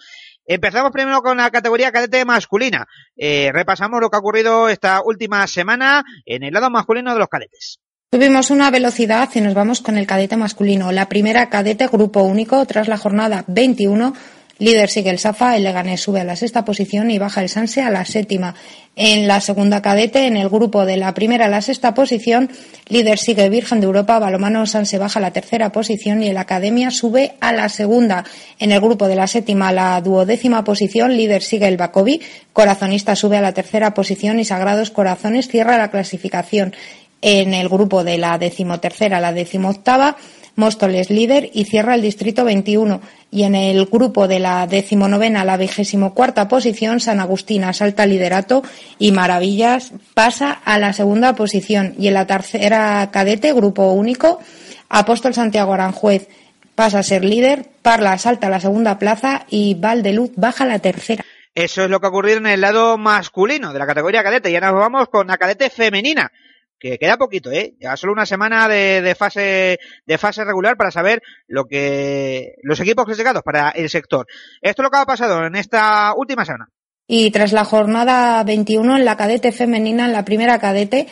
Empezamos primero con la categoría cadete masculina. Eh, repasamos lo que ha ocurrido esta última semana en el lado masculino de los cadetes. Tuvimos una velocidad y nos vamos con el cadete masculino. La primera cadete grupo único tras la jornada 21 Líder sigue el Safa, el Leganés sube a la sexta posición y baja el Sanse a la séptima. En la segunda cadete, en el grupo de la primera a la sexta posición, líder sigue Virgen de Europa, Balomano Sanse baja a la tercera posición y el Academia sube a la segunda. En el grupo de la séptima a la duodécima posición, líder sigue el Bacovi, Corazonista sube a la tercera posición y Sagrados Corazones cierra la clasificación. En el grupo de la decimotercera a la decimoctava, Móstoles líder y cierra el distrito 21. Y en el grupo de la decimonovena a la vigésimo cuarta posición, San Agustín asalta liderato y Maravillas pasa a la segunda posición. Y en la tercera cadete, grupo único, Apóstol Santiago Aranjuez pasa a ser líder, Parla asalta la segunda plaza y Valdeluz baja la tercera. Eso es lo que ha ocurrido en el lado masculino de la categoría cadete. Ya nos vamos con la cadete femenina que queda poquito, ¿eh? Ya solo una semana de, fase de fase regular para saber lo que los equipos clasificados para el sector. Esto es lo que ha pasado en esta última semana. Y tras la jornada 21 en la cadete femenina, en la primera cadete,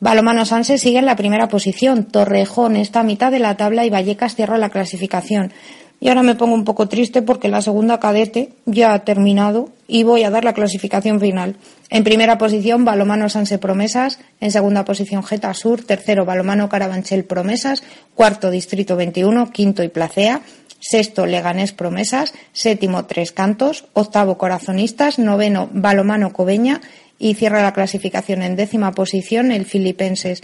Balomano Sanse sigue en la primera posición. Torrejón está a mitad de la tabla y Vallecas cierra la clasificación. Y ahora me pongo un poco triste porque la segunda cadete ya ha terminado y voy a dar la clasificación final. En primera posición, Balomano Sanse Promesas. En segunda posición, Geta Sur. Tercero, Balomano Carabanchel Promesas. Cuarto, Distrito 21. Quinto y Placea. Sexto, Leganés Promesas. Séptimo, Tres Cantos. Octavo, Corazonistas. Noveno, Balomano Cobeña. Y cierra la clasificación en décima posición, el Filipenses.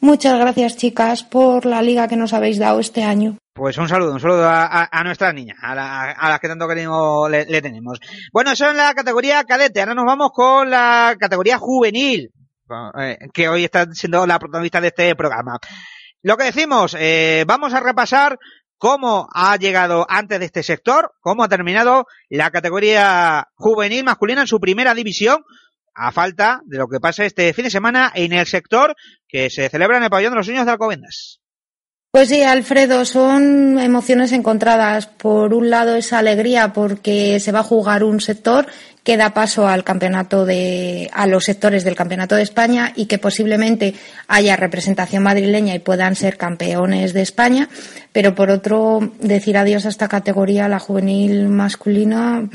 Muchas gracias, chicas, por la liga que nos habéis dado este año. Pues un saludo, un saludo a, a, nuestras niñas, a, las que tanto cariño le, tenemos. Bueno, eso en la categoría cadete. Ahora nos vamos con la categoría juvenil, eh, que hoy está siendo la protagonista de este programa. Lo que decimos, eh, vamos a repasar cómo ha llegado antes de este sector, cómo ha terminado la categoría juvenil masculina en su primera división, a falta de lo que pasa este fin de semana en el sector que se celebra en el pabellón de los niños de Alcobendas. Pues sí, Alfredo, son emociones encontradas. Por un lado, esa alegría porque se va a jugar un sector que da paso al campeonato de, a los sectores del campeonato de España y que posiblemente haya representación madrileña y puedan ser campeones de España. Pero por otro, decir adiós a esta categoría, la juvenil masculina,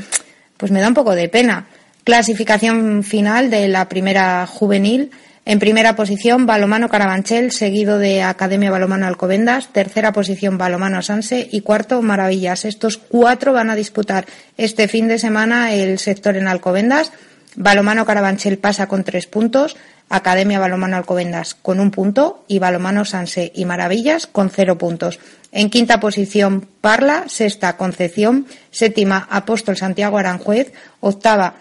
pues me da un poco de pena. Clasificación final de la primera juvenil en primera posición, Balomano Carabanchel, seguido de Academia Balomano Alcobendas. Tercera posición, Balomano Sanse. Y cuarto, Maravillas. Estos cuatro van a disputar este fin de semana el sector en Alcobendas. Balomano Carabanchel pasa con tres puntos. Academia Balomano Alcobendas con un punto y Balomano Sanse y Maravillas con cero puntos. En quinta posición, Parla. Sexta, Concepción. Séptima, Apóstol Santiago Aranjuez. Octava,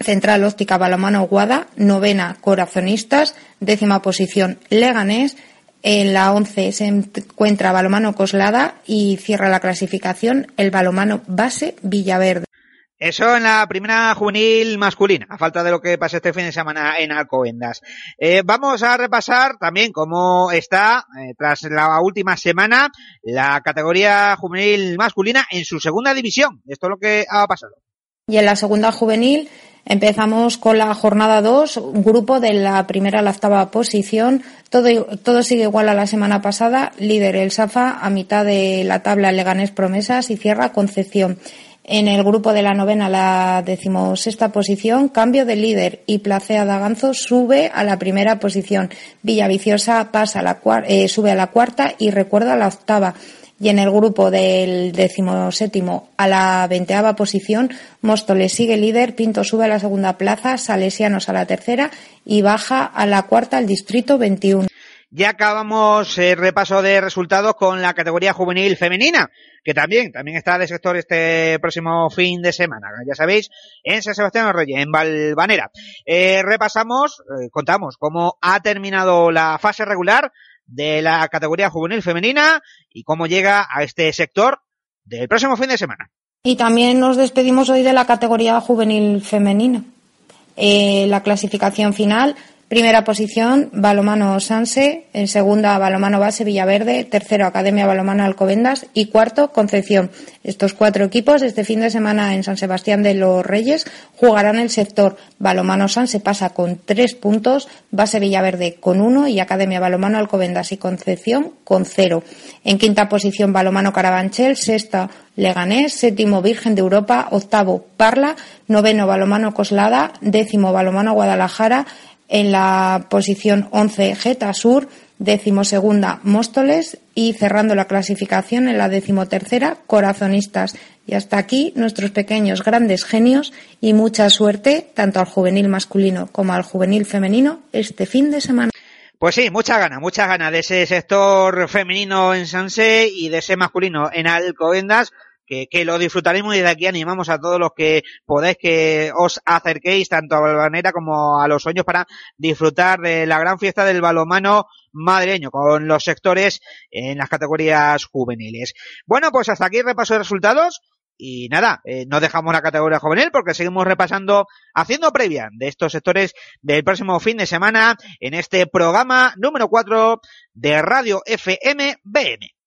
Central Óptica Balomano Guada, novena Corazonistas, décima posición Leganés, en la once se encuentra Balomano Coslada y cierra la clasificación el Balomano Base Villaverde. Eso en la primera juvenil masculina, a falta de lo que pasa este fin de semana en Alcobendas. Eh, vamos a repasar también cómo está, eh, tras la última semana, la categoría juvenil masculina en su segunda división. Esto es lo que ha pasado. Y en la segunda juvenil Empezamos con la jornada 2, grupo de la primera a la octava posición. Todo, todo sigue igual a la semana pasada. Líder el Safa, a mitad de la tabla Leganés Promesas y cierra Concepción. En el grupo de la novena a la decimosexta posición, cambio de líder y Placea Daganzo sube a la primera posición. Villaviciosa pasa a la, eh, sube a la cuarta y recuerda a la octava y en el grupo del decimoséptimo a la veinteava posición, Móstoles sigue líder, Pinto sube a la segunda plaza, Salesianos a la tercera y baja a la cuarta el distrito 21. Ya acabamos el repaso de resultados con la categoría juvenil femenina, que también, también está de sector este próximo fin de semana, ya sabéis, en San Sebastián Reyes, en Valvanera. Eh, repasamos, eh, contamos cómo ha terminado la fase regular de la categoría juvenil femenina y cómo llega a este sector del próximo fin de semana. Y también nos despedimos hoy de la categoría juvenil femenina. Eh, la clasificación final Primera posición, Balomano Sanse. En segunda, Balomano Base Villaverde. Tercero, Academia Balomano Alcobendas. Y cuarto, Concepción. Estos cuatro equipos este fin de semana en San Sebastián de los Reyes jugarán el sector. Balomano Sanse pasa con tres puntos, Base Villaverde con uno y Academia Balomano Alcobendas y Concepción con cero. En quinta posición, Balomano Carabanchel. Sexta, Leganés. Séptimo, Virgen de Europa. Octavo, Parla. Noveno, Balomano Coslada. Décimo, Balomano Guadalajara en la posición 11 Geta Sur, decimosegunda Móstoles y cerrando la clasificación en la decimotercera Corazonistas. Y hasta aquí nuestros pequeños grandes genios y mucha suerte tanto al juvenil masculino como al juvenil femenino este fin de semana. Pues sí, mucha gana, mucha gana de ese sector femenino en Sanse y de ese masculino en Alcobendas que, lo disfrutaremos y desde aquí animamos a todos los que podáis que os acerquéis tanto a Balvanera como a los sueños para disfrutar de la gran fiesta del balomano madrileño con los sectores en las categorías juveniles. Bueno, pues hasta aquí repaso de resultados. Y nada, eh, no dejamos la categoría juvenil porque seguimos repasando, haciendo previa de estos sectores del próximo fin de semana en este programa número 4 de Radio FM BM.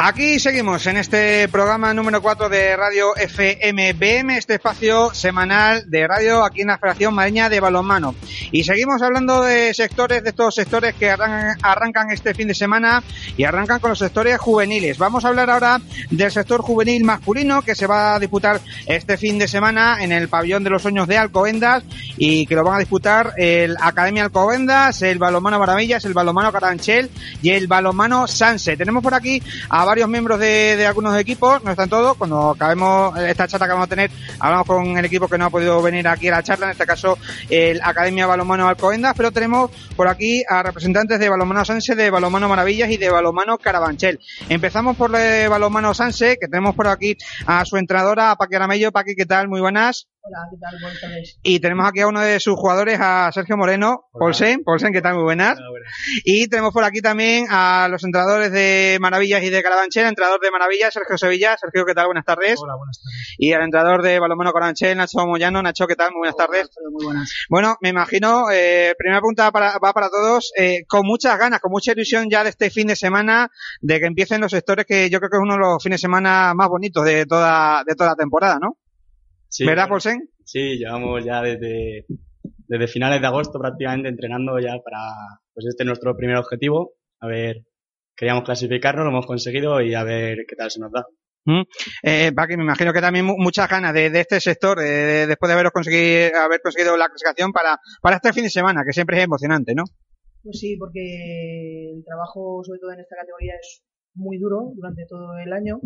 Aquí seguimos en este programa número 4 de Radio FMBM, este espacio semanal de radio aquí en la Federación Mareña de Balonmano. Y seguimos hablando de sectores, de estos sectores que arrancan, este fin de semana y arrancan con los sectores juveniles. Vamos a hablar ahora del sector juvenil masculino que se va a disputar este fin de semana en el pabellón de los sueños de Alcobendas y que lo van a disputar el Academia Alcobendas, el Balomano Maravillas, el Balomano Caranchel y el Balomano Sanse. Tenemos por aquí a varios miembros de, de, algunos equipos, no están todos. Cuando acabemos esta charla que vamos a tener, hablamos con el equipo que no ha podido venir aquí a la charla, en este caso el Academia Balomano Alcobendas, pero tenemos por aquí a representantes de Balomano Sanse, de Balomano Maravillas y de Balomano Carabanchel. Empezamos por el Balomano Sanse, que tenemos por aquí a su entrenadora, a Paqui Aramello. Paqui, ¿qué tal? Muy buenas. Hola, ¿qué tal? Buenas tardes. Y tenemos aquí a uno de sus jugadores, a Sergio Moreno, Polsen. Polsen, ¿qué tal? Muy buenas. Hola, buenas. Y tenemos por aquí también a los entrenadores de Maravillas y de Carabanchel, entrenador de Maravillas, Sergio Sevilla. Sergio, ¿qué tal? Buenas tardes. Hola, buenas tardes. Y al entrenador de Balomano Carabanchel, Nacho Moyano. Nacho, ¿qué tal? Muy buenas tardes. Muy buenas. Bueno, me imagino, eh, primera pregunta para, va para todos, eh, con muchas ganas, con mucha ilusión ya de este fin de semana, de que empiecen los sectores que yo creo que es uno de los fines de semana más bonitos de toda, de toda la temporada, ¿no? Sí, ¿Verdad, Polsen? Sí, llevamos ya desde, desde finales de agosto prácticamente entrenando ya para, pues este es nuestro primer objetivo. A ver, queríamos clasificarnos, lo hemos conseguido y a ver qué tal se nos da. Mm. Eh, Paqui, me imagino que también mu- muchas ganas de, de este sector, de- después de haberos conseguido, haber conseguido la clasificación para, para este fin de semana, que siempre es emocionante, ¿no? Pues sí, porque el trabajo, sobre todo en esta categoría, es muy duro durante todo el año,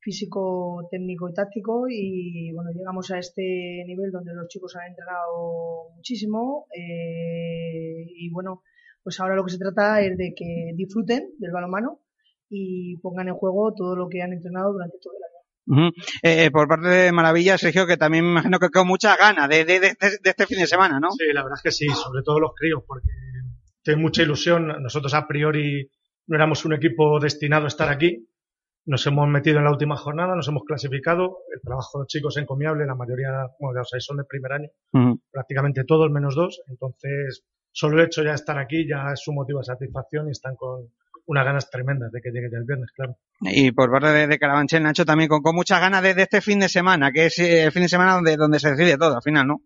físico, técnico y táctico, y bueno, llegamos a este nivel donde los chicos han entrenado muchísimo, eh, y bueno, pues ahora lo que se trata es de que disfruten del balonmano y pongan en juego todo lo que han entrenado durante todo el año. Ujú. Eh, por parte de Maravilla, Sergio, que también me imagino que con muchas ganas de, de, de, de este fin de semana, ¿no? Sí, la verdad es que sí, sobre todo los críos, porque tienen mucha ilusión. Nosotros a priori no éramos un equipo destinado a estar aquí. Nos hemos metido en la última jornada, nos hemos clasificado. El trabajo de los chicos es encomiable, la mayoría, bueno, ya os sabéis, son de primer año, prácticamente todos menos dos. Entonces, solo el hecho ya de estar aquí ya es su motivo de satisfacción y están con unas ganas tremendas de que llegue ya el viernes, claro. Y por parte de, de Carabanchel, Nacho, también con, con muchas ganas de, de este fin de semana, que es eh, el fin de semana donde, donde se decide todo, al final, ¿no?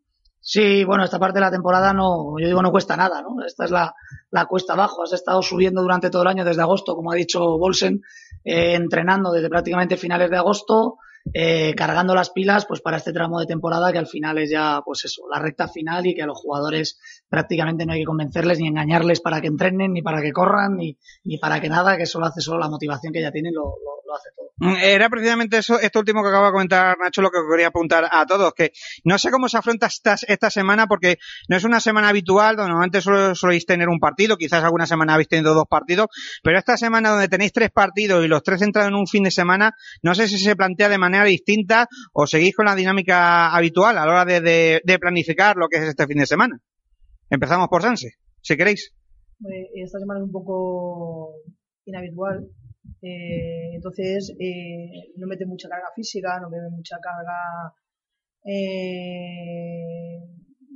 Sí, bueno, esta parte de la temporada no, yo digo, no cuesta nada, ¿no? Esta es la, la cuesta abajo. Has estado subiendo durante todo el año desde agosto, como ha dicho Bolsen, eh, entrenando desde prácticamente finales de agosto, eh, cargando las pilas, pues para este tramo de temporada que al final es ya, pues eso, la recta final y que a los jugadores prácticamente no hay que convencerles ni engañarles para que entrenen, ni para que corran, ni, ni para que nada, que eso lo hace solo la motivación que ya tienen, lo, lo, lo hace todo. Mm, Era precisamente eso, esto último que acaba de comentar Nacho, lo que quería apuntar a todos, que no sé cómo se afronta esta, esta semana, porque no es una semana habitual, donde normalmente solo soléis tener un partido, quizás alguna semana habéis tenido dos partidos, pero esta semana donde tenéis tres partidos y los tres entran en un fin de semana, no sé si se plantea de manera distinta o seguís con la dinámica habitual a la hora de, de- de planificar lo que es este fin de semana. Empezamos por Sanse, si queréis. Esta semana es un poco inhabitual. eh, entonces, eh, no mete mucha carga física, no mete mucha carga, eh,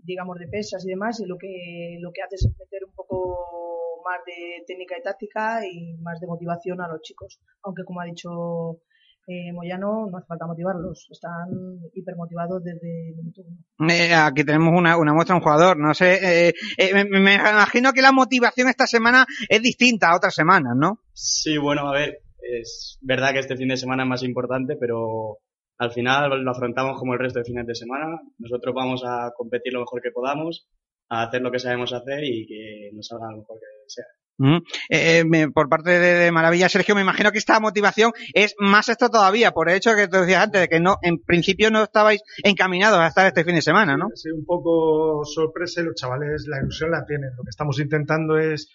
digamos, de pesas y demás. Y lo que, lo que hace es meter un poco más de técnica y táctica y más de motivación a los chicos. Aunque, como ha dicho eh, Moyano, no hace falta motivarlos. Están hipermotivados desde el minuto uno. Eh, aquí tenemos una, una muestra de un jugador, no sé, eh, eh, me, me imagino que la motivación esta semana es distinta a otras semanas, ¿no? Sí, bueno, a ver, es verdad que este fin de semana es más importante, pero al final lo afrontamos como el resto de fines de semana. Nosotros vamos a competir lo mejor que podamos, a hacer lo que sabemos hacer y que nos salga lo mejor que sea. Mm. Eh, me- por parte de, Maravilla, Sergio, me imagino que esta motivación es más esto todavía, por el hecho que te decías antes, de que no, en principio no estabais encaminados a estar este fin de semana, ¿no? Sido un poco sorpresa los chavales la ilusión la tienen. Lo que estamos intentando es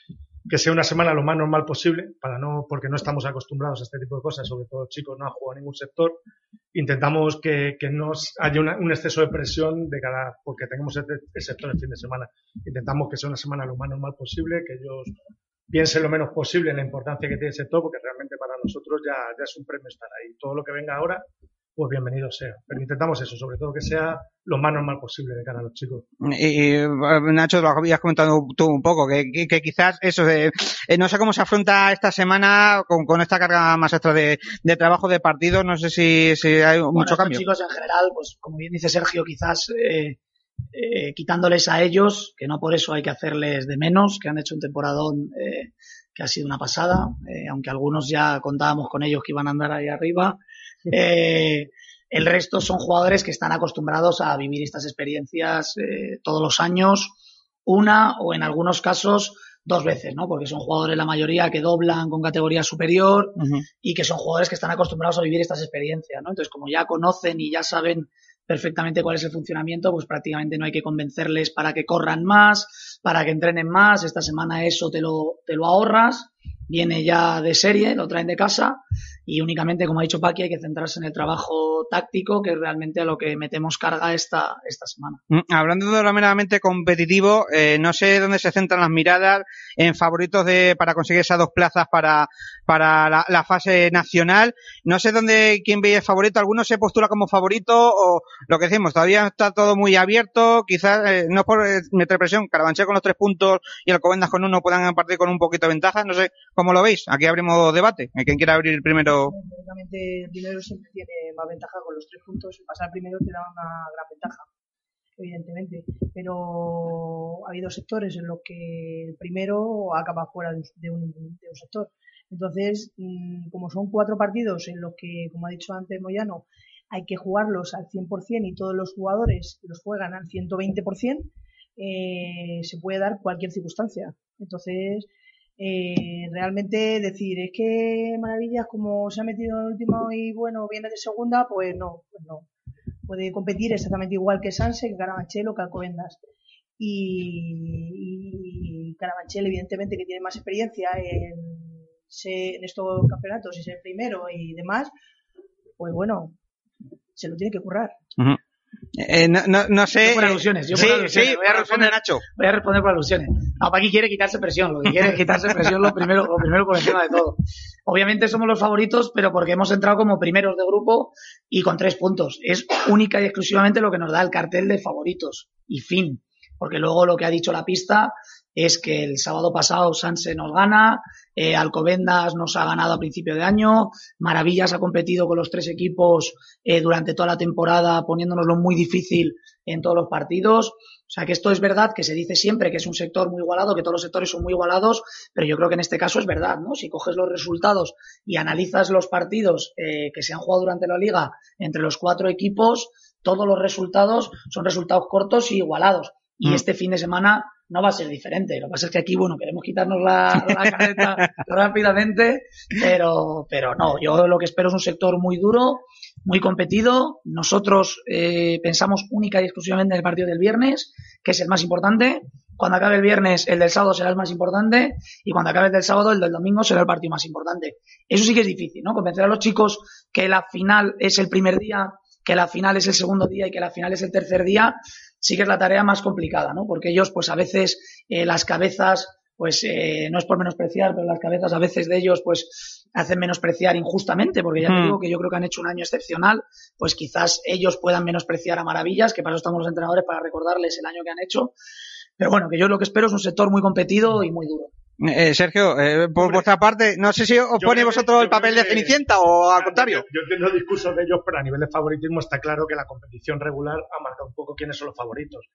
que sea una semana lo más normal posible, para no, porque no estamos acostumbrados a este tipo de cosas, sobre todo los chicos no han jugado en ningún sector. Intentamos que, que no haya una- un exceso de presión de cada, porque tenemos el, el sector el fin de semana. Intentamos que sea una semana lo más normal posible, que ellos piensen lo menos posible en la importancia que tiene el sector, porque realmente para nosotros ya, ya es un premio estar ahí. Todo lo que venga ahora, pues bienvenido sea. Pero intentamos eso, sobre todo que sea lo más normal posible de cara a los chicos. Y, y, eh, Nacho, lo habías comentado tú un poco, que, que, que quizás eso, de, eh, no sé cómo se afronta esta semana con, con esta carga más extra de, de trabajo de partido, no sé si, si hay Bueno, mucho cambio. chicos en general, pues como bien dice Sergio, quizás eh, eh, quitándoles a ellos, que no por eso hay que hacerles de menos, que han hecho un temporadón eh, que ha sido una pasada, eh, aunque algunos ya contábamos con ellos que iban a andar ahí arriba. [LAUGHS] Eh, el resto son jugadores que están acostumbrados a vivir estas experiencias eh, todos los años, una o en algunos casos dos veces, ¿no? Porque son jugadores la mayoría que doblan con categoría superior y que son jugadores que están acostumbrados a vivir estas experiencias, ¿no? Entonces, como ya conocen y ya saben perfectamente cuál es el funcionamiento, pues prácticamente no hay que convencerles para que corran más, para que entrenen más. Esta semana eso te lo, te lo ahorras viene ya de serie, lo traen de casa y únicamente, como ha dicho Paqui, hay que centrarse en el trabajo táctico, que es realmente a lo que metemos carga esta, esta semana. Mm, hablando de lo meramente competitivo, eh, no sé dónde se centran las miradas en favoritos de, para conseguir esas dos plazas para, para la, fase nacional. No sé dónde, quién veis favorito. Algunos se postula como favorito o lo que decimos, todavía está todo muy abierto. Quizás, eh, no por eh, meter presión, Carabanchel con los tres puntos y el Covendas con uno puedan partir con un poquito de ventaja. No sé ¿Cómo lo veis? Aquí abrimos debate. ¿Quién quiere abrir primero? el primero siempre tiene más ventaja con los tres puntos. pasar primero te da una gran ventaja, evidentemente. Pero ha habido sectores en los que el primero acaba fuera de un, de un sector. Entonces, mm, como son cuatro partidos en los que, como ha dicho antes Moyano, hay que jugarlos al 100% y todos los jugadores los juegan al 120%, eh, se puede dar cualquier circunstancia. Entonces, eh, realmente decir, es que Maravillas como se ha metido en el último y bueno, viene de segunda, pues no, pues no. Puede competir exactamente igual que Sanse, que Carabanchel que Alcobendas. Y, y Carabanchel, evidentemente, que tiene más experiencia en, en estos campeonatos y ser primero y demás, pues bueno, se lo tiene que currar. Eh, no, no, no, sé. Yo por alusiones. Yo sí, por alusiones. sí, voy a responder, Nacho. Voy a responder por alusiones. No, Paqui quiere quitarse presión. Lo que quiere es quitarse presión lo primero, lo primero por encima de todo. Obviamente somos los favoritos, pero porque hemos entrado como primeros de grupo y con tres puntos. Es única y exclusivamente lo que nos da el cartel de favoritos. Y fin. Porque luego lo que ha dicho la pista es que el sábado pasado Sanse nos gana, eh, Alcobendas nos ha ganado a principio de año, Maravillas ha competido con los tres equipos eh, durante toda la temporada poniéndonoslo muy difícil en todos los partidos. O sea que esto es verdad, que se dice siempre que es un sector muy igualado, que todos los sectores son muy igualados, pero yo creo que en este caso es verdad, ¿no? Si coges los resultados y analizas los partidos eh, que se han jugado durante la liga entre los cuatro equipos, todos los resultados son resultados cortos y igualados. Y mm. este fin de semana no va a ser diferente. Lo que pasa es que aquí, bueno, queremos quitarnos la, la careta [LAUGHS] rápidamente, pero, pero no, yo lo que espero es un sector muy duro, muy competido. Nosotros eh, pensamos única y exclusivamente en el partido del viernes, que es el más importante. Cuando acabe el viernes, el del sábado será el más importante, y cuando acabe el del sábado, el del domingo será el partido más importante. Eso sí que es difícil, ¿no? Convencer a los chicos que la final es el primer día, que la final es el segundo día y que la final es el tercer día, sí que es la tarea más complicada, ¿no? Porque ellos, pues a veces eh, las cabezas, pues eh, no es por menospreciar, pero las cabezas a veces de ellos, pues hacen menospreciar injustamente, porque ya te digo que yo creo que han hecho un año excepcional, pues quizás ellos puedan menospreciar a Maravillas, que para eso estamos los entrenadores, para recordarles el año que han hecho. Pero bueno, que yo lo que espero es un sector muy competido y muy duro. Eh, Sergio, eh, por vuestra parte, no sé si os pone vosotros el papel de Cenicienta o al contrario. Yo, entiendo el discurso de ellos, pero a nivel de favoritismo está claro que la competición regular ha marcado un poco quiénes son los favoritos.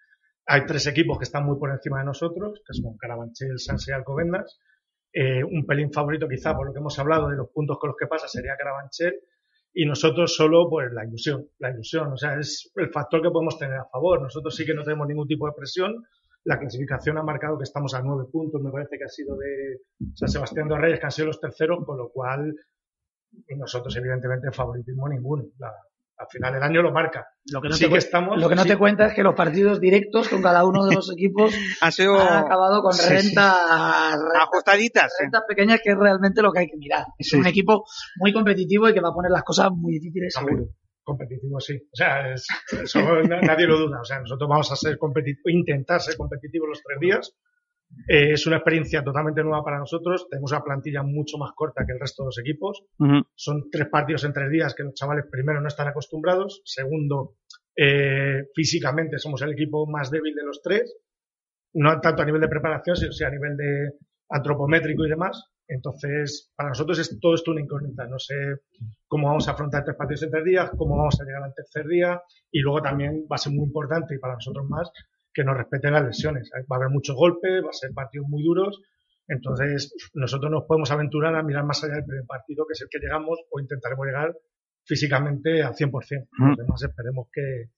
Hay tres equipos que están muy por encima de nosotros, que son Carabanchel, Sanse y Alcobendas. Eh, un pelín favorito quizá por lo que hemos hablado de los puntos con los que pasa sería Carabanchel y nosotros solo pues la ilusión, la ilusión, o sea, es el factor que podemos tener a favor. Nosotros sí que no tenemos ningún tipo de presión, la clasificación ha marcado que estamos a nueve puntos, me parece que ha sido de San Sebastián de Reyes, que han sido los terceros, con lo cual nosotros evidentemente favoritismo ninguno. al final el año lo marca. Lo que no, te, que estamos, lo que no te cuenta es que los partidos directos con cada uno de los [LAUGHS] equipos han, sido, han acabado con rentas ajustaditas. Rentas pequeñas que es realmente lo que hay que mirar. Es un equipo muy competitivo y que va a poner las cosas muy difíciles seguro competitivo sí. O sea, eso nadie lo duda. O sea, nosotros vamos a ser competitivos, intentar ser competitivos los tres días. Eh, es una experiencia totalmente nueva para nosotros. Tenemos una plantilla mucho más corta que el resto de los equipos. Son tres partidos en tres días que los chavales primero no están acostumbrados. Segundo, eh, físicamente somos el equipo más débil de los tres. No tanto a nivel de preparación, sino a nivel de antropométrico y demás. Entonces, para nosotros es todo esto una incógnita. No sé cómo vamos a afrontar tres partidos en tres días, cómo vamos a llegar al tercer día y luego también va a ser muy importante y para nosotros más que nos respeten las lesiones. Va a haber muchos golpes, va a ser partidos muy duros. Entonces, nosotros nos podemos aventurar a mirar más allá del primer partido, que es el que llegamos o intentaremos llegar físicamente al 100%. Además, esperemos que,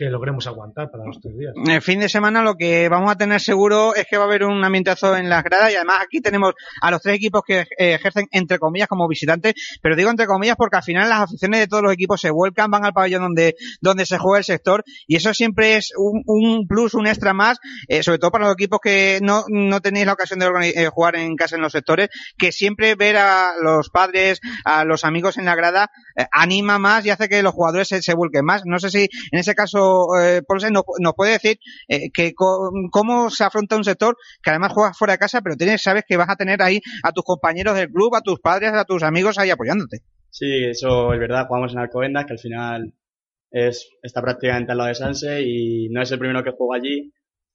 que logremos aguantar para los tres días. El fin de semana lo que vamos a tener seguro es que va a haber un ambientazo en las gradas y además aquí tenemos a los tres equipos que eh, ejercen entre comillas como visitantes, pero digo entre comillas porque al final las aficiones de todos los equipos se vuelcan, van al pabellón donde, donde se juega el sector y eso siempre es un, plus, un extra más, eh, sobre todo para los equipos que no, no tenéis la ocasión de eh, jugar en casa en los sectores, que siempre ver a los padres, a los amigos en la grada, anima más y hace que los jugadores se vuelquen más. No sé si en ese caso eh, nos, puede decir eh, cómo se afronta un sector que además juegas fuera de casa, pero tienes, sabes que vas a tener ahí a tus compañeros del club, a tus padres, a tus amigos ahí apoyándote. Sí, eso es verdad. Jugamos en Alcobendas, que al final es, está prácticamente al lado de Sanse y no es el primero que juega allí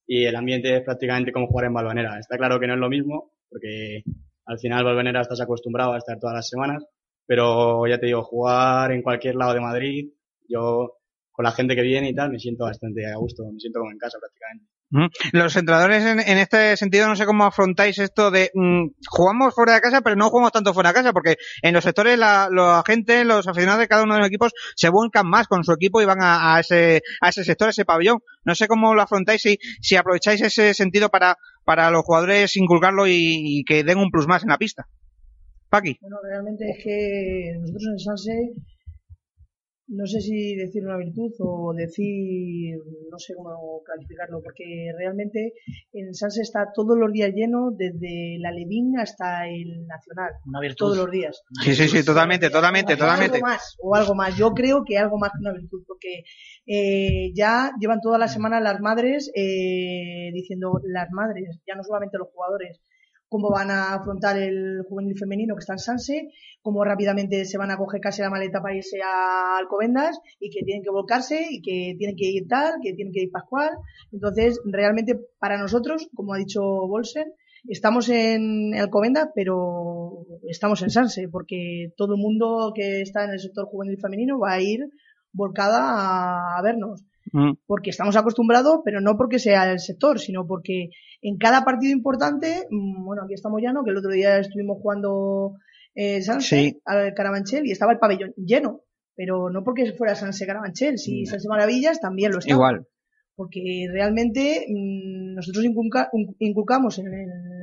y el ambiente es prácticamente como jugar en Balvanera. Está claro que no es lo mismo, porque al final Balvanera estás acostumbrado a estar todas las semanas, pero ya te digo, jugar en cualquier lado de Madrid, yo con la gente que viene y tal, me siento bastante a gusto, me siento como en casa prácticamente. Los entrenadores en, este sentido no sé cómo afrontáis esto de mm, jugamos fuera de casa pero no jugamos tanto fuera de casa porque en los sectores la, los agentes, los aficionados de cada uno de los equipos se vuelcan más con su equipo y van a, ese, a ese sector, ese pabellón. No sé cómo lo afrontáis y si aprovecháis ese sentido para, para los jugadores inculcarlo y, que den un plus más en la pista. Paqui. Bueno, realmente es que nosotros en Sanse no sé si decir una virtud o decir, no sé cómo calificarlo, porque realmente en Sanse está todos los días lleno, desde la Levín hasta el Nacional. Una virtud. Todos los días. Sí, sí, sí, totalmente, totalmente, totalmente. Algo más, o algo más. Yo creo que algo más que una virtud, porque eh, ya llevan toda la semana las madres eh, diciendo, las madres, ya no solamente los jugadores, cómo van a afrontar el juvenil femenino que está en Sanse, cómo rápidamente se van a coger casi la maleta para irse a Alcobendas y que tienen que volcarse y que tienen que ir tal, que tienen que ir Pascual. Entonces, realmente para nosotros, como ha dicho Bolsen, estamos en Alcobendas, pero estamos en Sanse, porque todo el mundo que está en el sector juvenil femenino va a ir volcada a vernos. Mm. porque estamos acostumbrados, pero no porque sea el sector, sino porque en cada partido importante, mm, bueno, aquí estamos ya, ¿no? Que el otro día estuvimos jugando eh, Sanse al Carabanchel y estaba el pabellón lleno, pero no porque fuera Sanse Carabanchel, si mm. Sanse Maravillas también lo está. Igual. Porque realmente nosotros inculcamos en,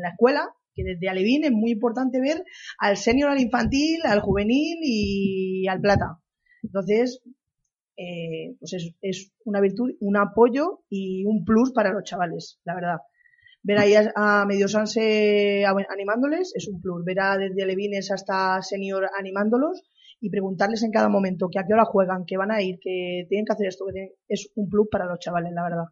la escuela que desde Alevín es muy importante ver al senior, al infantil, al juvenil y al plata. Entonces, eh, pues es, es, una virtud, un apoyo y un plus para los chavales, la verdad. Ver ahí a, Medio Sanse animándoles es un plus. Ver a desde Levines hasta Senior animándolos y preguntarles en cada momento que a qué hora juegan, que van a ir, que tienen que hacer esto, que es un plus para los chavales, la verdad.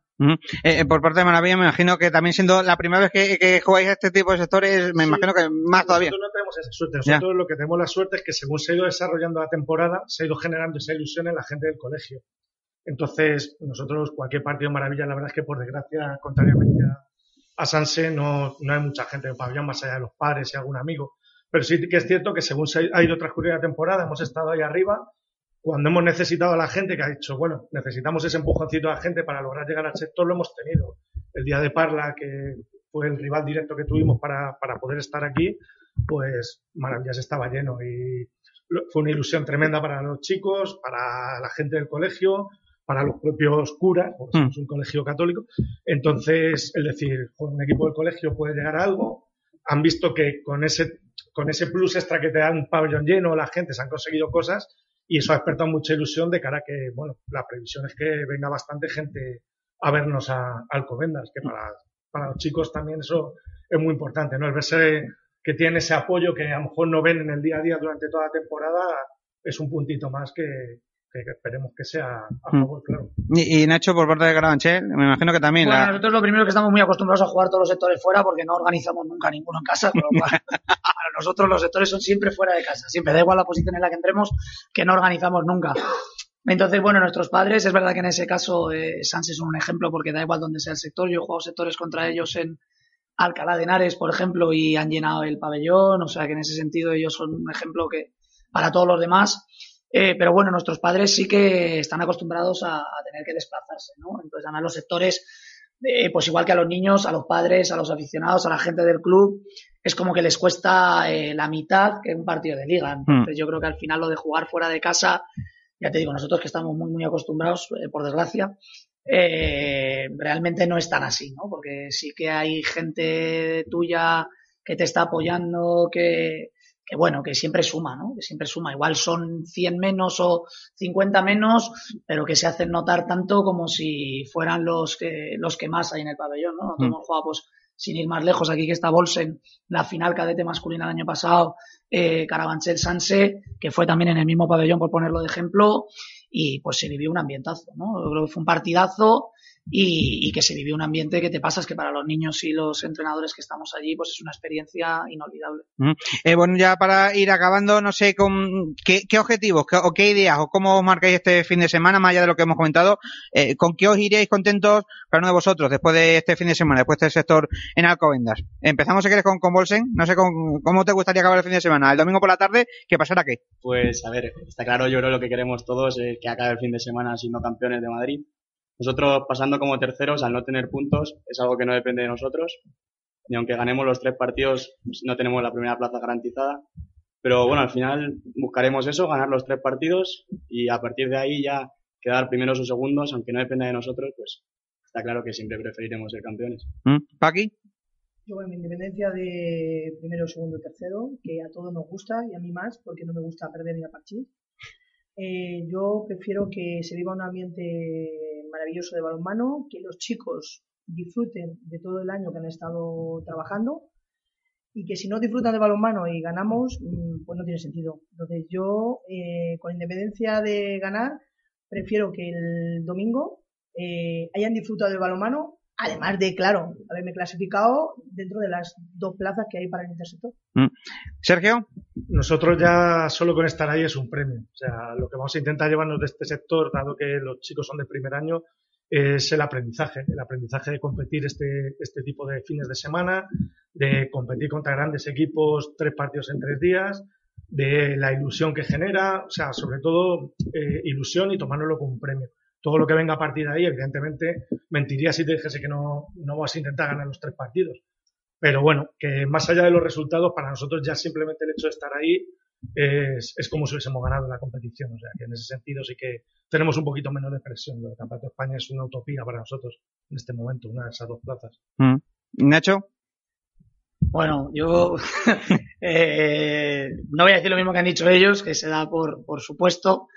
Eh, por parte de Maravilla, me imagino que también siendo la primera vez que, jugáis a este tipo de sectores, me imagino que más todavía. Nosotros no tenemos esa suerte. Nosotros lo que tenemos la suerte es que según se ha ido desarrollando la temporada, se ha ido generando esa ilusión en la gente del colegio. Entonces, nosotros, cualquier partido Maravilla, la verdad es que por desgracia, contrariamente a, Sanse, no, no hay mucha gente en pabellón más allá de los padres y algún amigo. Pero sí que es cierto que según se ha ido transcurriendo la temporada, hemos estado ahí arriba cuando hemos necesitado a la gente que ha dicho, bueno, necesitamos ese empujoncito a la gente para lograr llegar al sector, lo hemos tenido. El día de Parla, que fue el rival directo que tuvimos para, para poder estar aquí, pues Maravillas estaba lleno y fue una ilusión tremenda para los chicos, para la gente del colegio, para los propios curas, porque somos un colegio católico. Entonces, es decir, un equipo del colegio puede llegar a algo. Han visto que con ese, con ese plus extra que te da un pabellón lleno, la gente se han conseguido cosas y eso ha despertado mucha ilusión de cara a que, bueno, la previsión es que venga bastante gente a vernos a, Alcobendas, que para, para los chicos también eso es muy importante, ¿no? El verse que tiene ese apoyo que a lo mejor no ven en el día a día durante toda la temporada es un puntito más que, que, esperemos que sea a mm. favor, claro. Y, Nacho, por parte de Carabanchel, me imagino que también. Bueno, nosotros lo primero que estamos muy acostumbrados a jugar todos los sectores fuera porque no organizamos nunca ninguno en casa, pero para, [LAUGHS] nosotros los sectores son siempre fuera de casa, siempre da igual la posición en la que entremos, que no organizamos nunca. Entonces, bueno, nuestros padres, es verdad que en ese caso eh, Sánchez es un ejemplo porque da igual donde sea el sector. Yo he jugado sectores contra ellos en Alcalá de Henares, por ejemplo, y han llenado el pabellón, o sea que en ese sentido ellos son un ejemplo que para todos los demás. Eh, pero bueno, nuestros padres sí que están acostumbrados a, tener que desplazarse, ¿no? Entonces, además los sectores, eh, pues igual que a los niños, a los padres, a los aficionados, a la gente del club, es como que les cuesta eh, la mitad que un partido de liga. Hmm. Entonces, yo creo que al final lo de jugar fuera de casa ya te digo, nosotros que estamos muy, muy acostumbrados, eh, por desgracia, eh, realmente no es tan así, ¿no? Porque sí que hay gente tuya que te está apoyando, que, que bueno, que siempre suma, ¿no? Que siempre suma. Igual son 100 menos o 50 menos, pero que se hacen notar tanto como si fueran los que, los que más hay en el pabellón, ¿no? Nosotros Mm. hemos jugado, pues, sin ir más lejos, aquí que está Bolsen, la final cadete masculina del año pasado, eh, Carabanchel Sanse, que fue también en el mismo pabellón, por ponerlo de ejemplo, y pues se vivió un ambientazo, ¿no? Yo creo que fue un partidazo y, y que se vivió un ambiente que te pasas que para los niños y los entrenadores que estamos allí, pues es una experiencia inolvidable. Mm. Eh, bueno, ya para ir acabando, no sé con qué, qué objetivos qué- o qué ideas o cómo os marcáis este fin de semana, más allá de lo que hemos comentado, eh, con qué os iréis contentos cada uno de vosotros después de este fin de semana, después del sector en Alcobendas. Empezamos, si quieres, con, con Bolsen. No sé con, cómo te gustaría acabar el fin de semana. El domingo por la tarde, ¿qué pasará qué? Pues a ver, está claro, yo creo lo que queremos todos es que acabe el fin de semana siendo campeones de Madrid. Nosotros pasando como terceros al no tener puntos es algo que no depende de nosotros. Y aunque ganemos los tres partidos, pues, no tenemos la primera plaza garantizada. Pero bueno, al final buscaremos eso, ganar los tres partidos y a partir de ahí ya quedar primeros o segundos, aunque no dependa de nosotros, pues está claro que siempre preferiremos ser campeones. ¿Mm? Paqui. Yo, bueno, mi independencia de primero, segundo, tercero, que a todos nos gusta y a mí más, porque no me gusta perder ni a partir. Eh, yo prefiero que se viva un ambiente maravilloso de balonmano, que los chicos disfruten de todo el año que han estado trabajando y que si no disfrutan de balonmano y ganamos, mm, pues no tiene sentido. Entonces yo, eh, con independencia de ganar, prefiero que el domingo eh, hayan disfrutado del balonmano, además de, claro, haberme clasificado dentro de las dos plazas que hay para el intersector. ¿Mm? Sergio. Nosotros ya solo con estar ahí es un premio. O sea, lo que vamos a intentar llevarnos de este sector, dado que los chicos son de primer año, es el aprendizaje. El aprendizaje de competir este, este tipo de fines de semana, de competir contra grandes equipos, tres partidos en tres días, de la ilusión que genera, o sea, sobre todo eh, ilusión y tomárnoslo como un premio. Todo lo que venga a partir de ahí, evidentemente, mentiría si te dijese que no, no vas a intentar ganar los tres partidos. Pero bueno, que más allá de los resultados, para nosotros ya simplemente el hecho de estar ahí es, es como si hubiésemos ganado la competición. O sea, que en ese sentido sí que tenemos un poquito menos de presión. Lo del Campeonato de España es una utopía para nosotros en este momento, una de esas dos plazas. ¿Mm? Nacho. Bueno, yo [LAUGHS] eh, no voy a decir lo mismo que han dicho ellos, que se da por, por supuesto.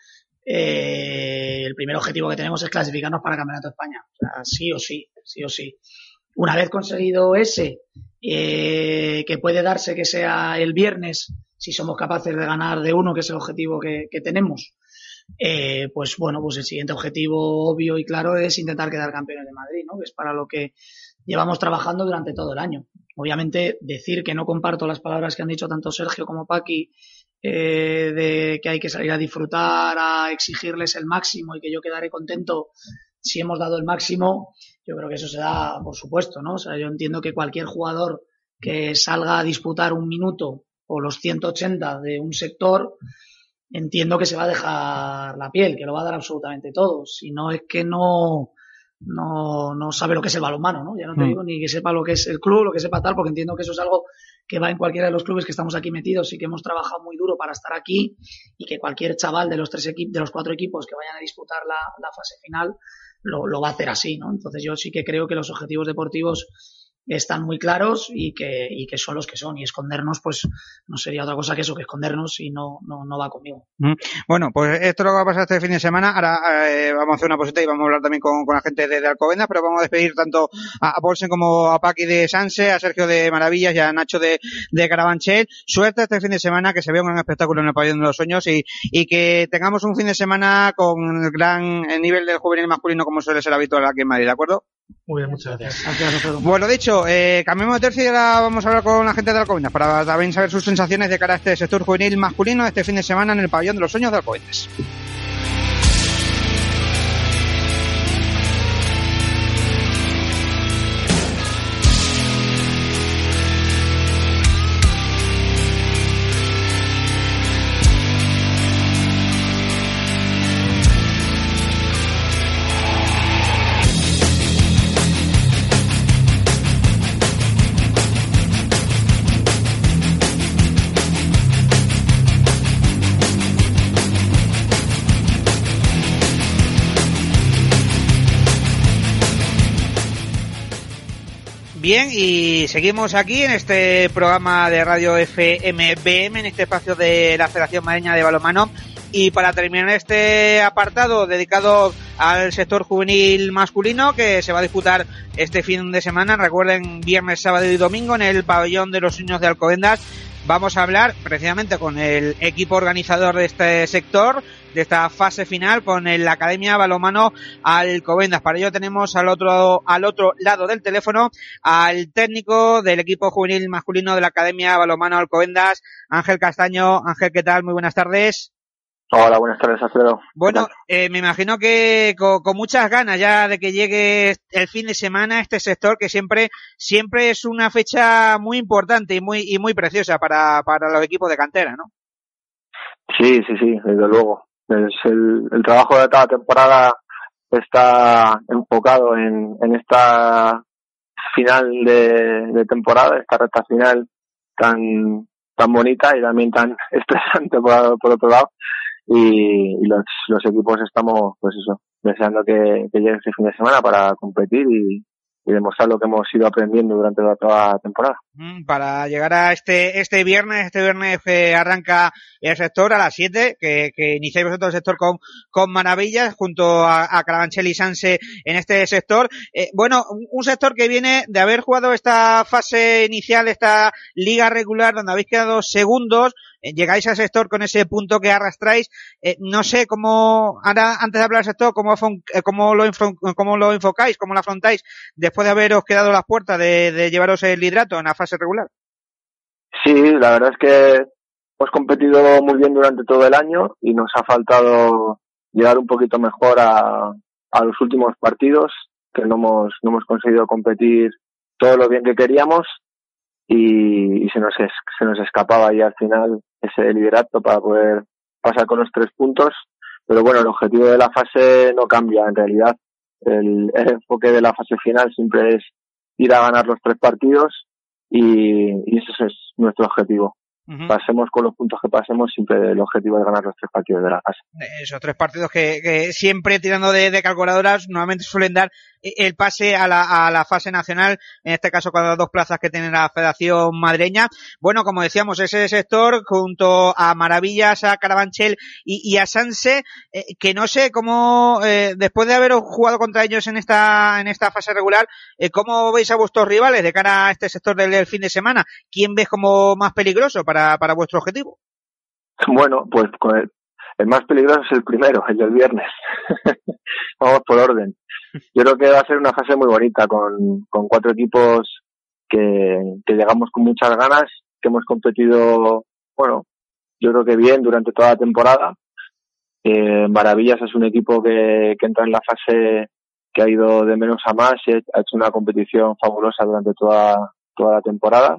Eh, el primer objetivo que tenemos es clasificarnos para el Campeonato de España. Sí o sí, sí o sí. Una vez conseguido ese, eh, que puede darse que sea el viernes, si somos capaces de ganar de uno, que es el objetivo que, que tenemos, eh, pues bueno, pues el siguiente objetivo obvio y claro es intentar quedar campeones de Madrid, ¿no? Que es para lo que llevamos trabajando durante todo el año. Obviamente, decir que no comparto las palabras que han dicho tanto Sergio como Paqui, eh, de que hay que salir a disfrutar, a exigirles el máximo y que yo quedaré contento si hemos dado el máximo, yo creo que eso se da, por supuesto, ¿no? O sea, yo entiendo que cualquier jugador que salga a disputar un minuto o los 180 de un sector, entiendo que se va a dejar la piel, que lo va a dar absolutamente todo. Si no es que no, no, no sabe lo que es el balonmano, ¿no? Ya no te Mm. digo ni que sepa lo que es el club, lo que sepa tal, porque entiendo que eso es algo que va en cualquiera de los clubes que estamos aquí metidos y que hemos trabajado muy duro para estar aquí y que cualquier chaval de los tres de los cuatro equipos que vayan a disputar la, la fase final lo, lo va a hacer así, ¿no? Entonces yo sí que creo que los objetivos deportivos están muy claros y que, y que son los que son. Y escondernos, pues no sería otra cosa que eso, que escondernos y no, no, no va conmigo. ¿Mm? Bueno, pues esto es lo que va a pasar este fin de semana. Ahora eh, vamos a hacer una posita y vamos a hablar también con, con la gente de, de Alcobendas, pero vamos a despedir tanto a, a como a Paqui de Sanse, a Sergio de Maravillas y a Nacho de, de Carabanchel. Suerte este fin de semana, que se vea un gran espectáculo en el pabellón de los sueños y, y que tengamos un fin de semana con el gran el nivel del juvenil masculino como suele ser habitual aquí en Madrid, ¿de acuerdo? Muy bien, muchas gracias. Bueno, dicho, eh, cambiemos de tercio y ahora vamos a hablar con la gente de Alcobendas para también saber sus sensaciones de cara a este sector juvenil masculino este fin de semana en el pabellón de los sueños de Alcobendas. Bien, y seguimos aquí en este programa de Radio FMBM, en este espacio de la Federación Mareña de Balonmano. Y para terminar este apartado dedicado al sector juvenil masculino que se va a disputar este fin de semana, recuerden viernes, sábado y domingo en el pabellón de los niños de Alcobendas, vamos a hablar precisamente con el equipo organizador de este sector, de esta fase final, con la Academia Balomano Alcobendas. Para ello tenemos al otro, al otro lado del teléfono al técnico del equipo juvenil masculino de la Academia Balomano Alcobendas, Ángel Castaño. Ángel, ¿qué tal? Muy buenas tardes. Hola, buenas tardes, Alfredo. Bueno, eh, me imagino que con, muchas ganas ya de que llegue el fin de semana este sector que siempre siempre es una fecha muy importante y muy y muy preciosa para, para los equipos de cantera, ¿no? Sí, sí, sí, desde luego. El, el trabajo de cada temporada está enfocado en, esta final de, de temporada, esta recta final tan tan bonita y también tan [LAUGHS] estresante por, por otro lado. Y, los, los equipos estamos, pues eso, deseando que, que llegue este fin de semana para competir y, y demostrar lo que hemos ido aprendiendo durante toda la temporada. Mm, para llegar a este este viernes, este viernes que arranca el sector a las 7, que, que iniciáis vosotros el sector con, con maravillas, junto a, a Carabanchel y Sanse en este sector. Eh, bueno, un sector que viene de haber jugado esta fase inicial, esta liga regular, donde habéis quedado segundos, llegáis al sector con ese punto que arrastráis. Eh, no sé cómo, ahora, antes de hablar del sector, cómo, eh, cómo, lo, cómo lo enfocáis, cómo lo afrontáis después de haberos quedado las puertas de, llevaros el hidrato en la fase regular. Sí, la verdad es que hemos competido muy bien durante todo el año y nos ha faltado llegar un poquito mejor a, a los últimos partidos, que no hemos, no hemos conseguido competir todo lo bien que queríamos y, y se nos es, se nos escapaba ahí al final ese liderato para poder pasar con los tres puntos. Pero bueno, el objetivo de la fase no cambia en realidad. El, el enfoque de la fase final siempre es ir a ganar los tres partidos y, y ese es nuestro objetivo. Pasemos con los puntos que pasemos, siempre el objetivo es ganar los tres partidos de la fase. Esos tres partidos que, que siempre tirando de, de, calculadoras normalmente suelen dar el pase a la, a la fase nacional, en este caso con las dos plazas que tiene la Federación Madreña. Bueno, como decíamos, ese sector junto a Maravillas, a Carabanchel y, a Sanse, eh, que no sé cómo, eh, después de haber jugado contra ellos en esta, en esta fase regular, eh, ¿cómo veis a vuestros rivales de cara a este sector del, fin de semana? ¿Quién ves como más peligroso para, para vuestro objetivo? Bueno, pues con el, el más peligroso es el primero, el del viernes. [LAUGHS] Vamos por orden. Yo creo que va a ser una fase muy bonita con, con cuatro equipos que, que llegamos con muchas ganas, que hemos competido, bueno, yo creo que bien durante toda la temporada. Eh, Maravillas es un equipo que, que entra en la fase que ha ido de menos a más ha hecho una competición fabulosa durante toda, toda la temporada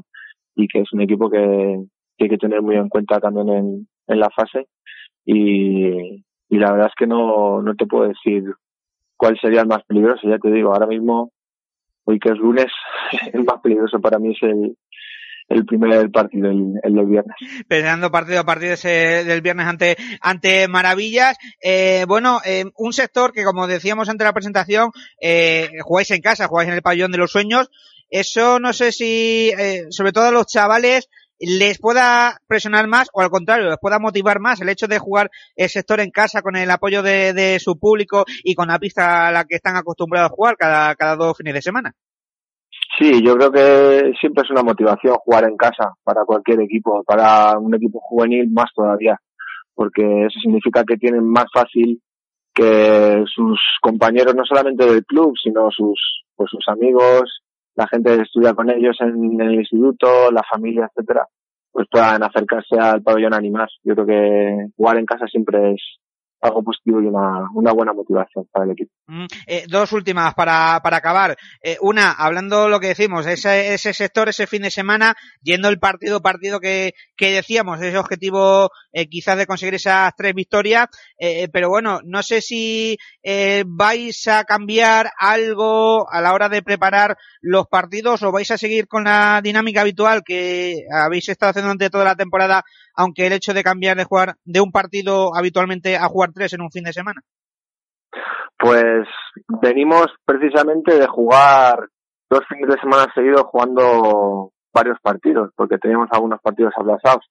y que es un equipo que, que hay que tener muy en cuenta también en, en la fase y, y la verdad es que no, no te puedo decir cuál sería el más peligroso, ya te digo, ahora mismo, hoy que es lunes, [LAUGHS] el más peligroso para mí es el, el primer partido, el, el del viernes. Pensando partido a partido ese del viernes ante, ante Maravillas. Eh, bueno, eh, un sector que como decíamos ante la presentación, eh, jugáis en casa, jugáis en el pabellón de los sueños. Eso no sé si, eh, sobre todo a los chavales, les pueda presionar más o al contrario, les pueda motivar más el hecho de jugar el sector en casa con el apoyo de, de su público y con la pista a la que están acostumbrados a jugar cada, cada dos fines de semana. Sí, yo creo que siempre es una motivación jugar en casa para cualquier equipo, para un equipo juvenil más todavía, porque eso significa que tienen más fácil que sus compañeros no solamente del club, sino sus pues sus amigos, la gente estudia con ellos en, el instituto, la familia, etcétera, pues puedan acercarse al pabellón a animar. Yo creo que jugar en casa siempre es algo positivo y una, una buena motivación para el equipo. Mm, eh, dos últimas para, para acabar. Eh, una, hablando lo que decimos, ese, ese sector, ese fin de semana, yendo el partido partido que, que decíamos, ese objetivo eh, quizás de conseguir esas tres victorias, eh, pero bueno, no sé si vais a cambiar algo a la hora de preparar los partidos o vais a seguir con la dinámica habitual que habéis estado haciendo durante toda la temporada, aunque el hecho de cambiar de jugar de un partido habitualmente a jugar tres en un fin de semana. Pues venimos precisamente de jugar dos fines de semana seguidos jugando varios partidos, porque teníamos algunos partidos aplazados.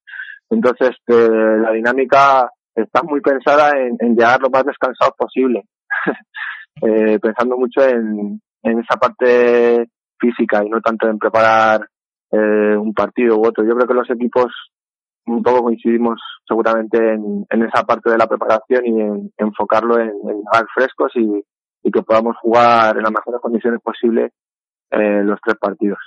Entonces, eh, la dinámica está muy pensada en, llegar lo más descansados posible, [LAUGHS] eh, pensando mucho en, en esa parte física y no tanto en preparar eh, un partido u otro. Yo creo que los equipos un poco coincidimos seguramente en, esa parte de la preparación y en, enfocarlo en, en frescos y, y que podamos jugar en las mejores condiciones posibles eh, los tres partidos.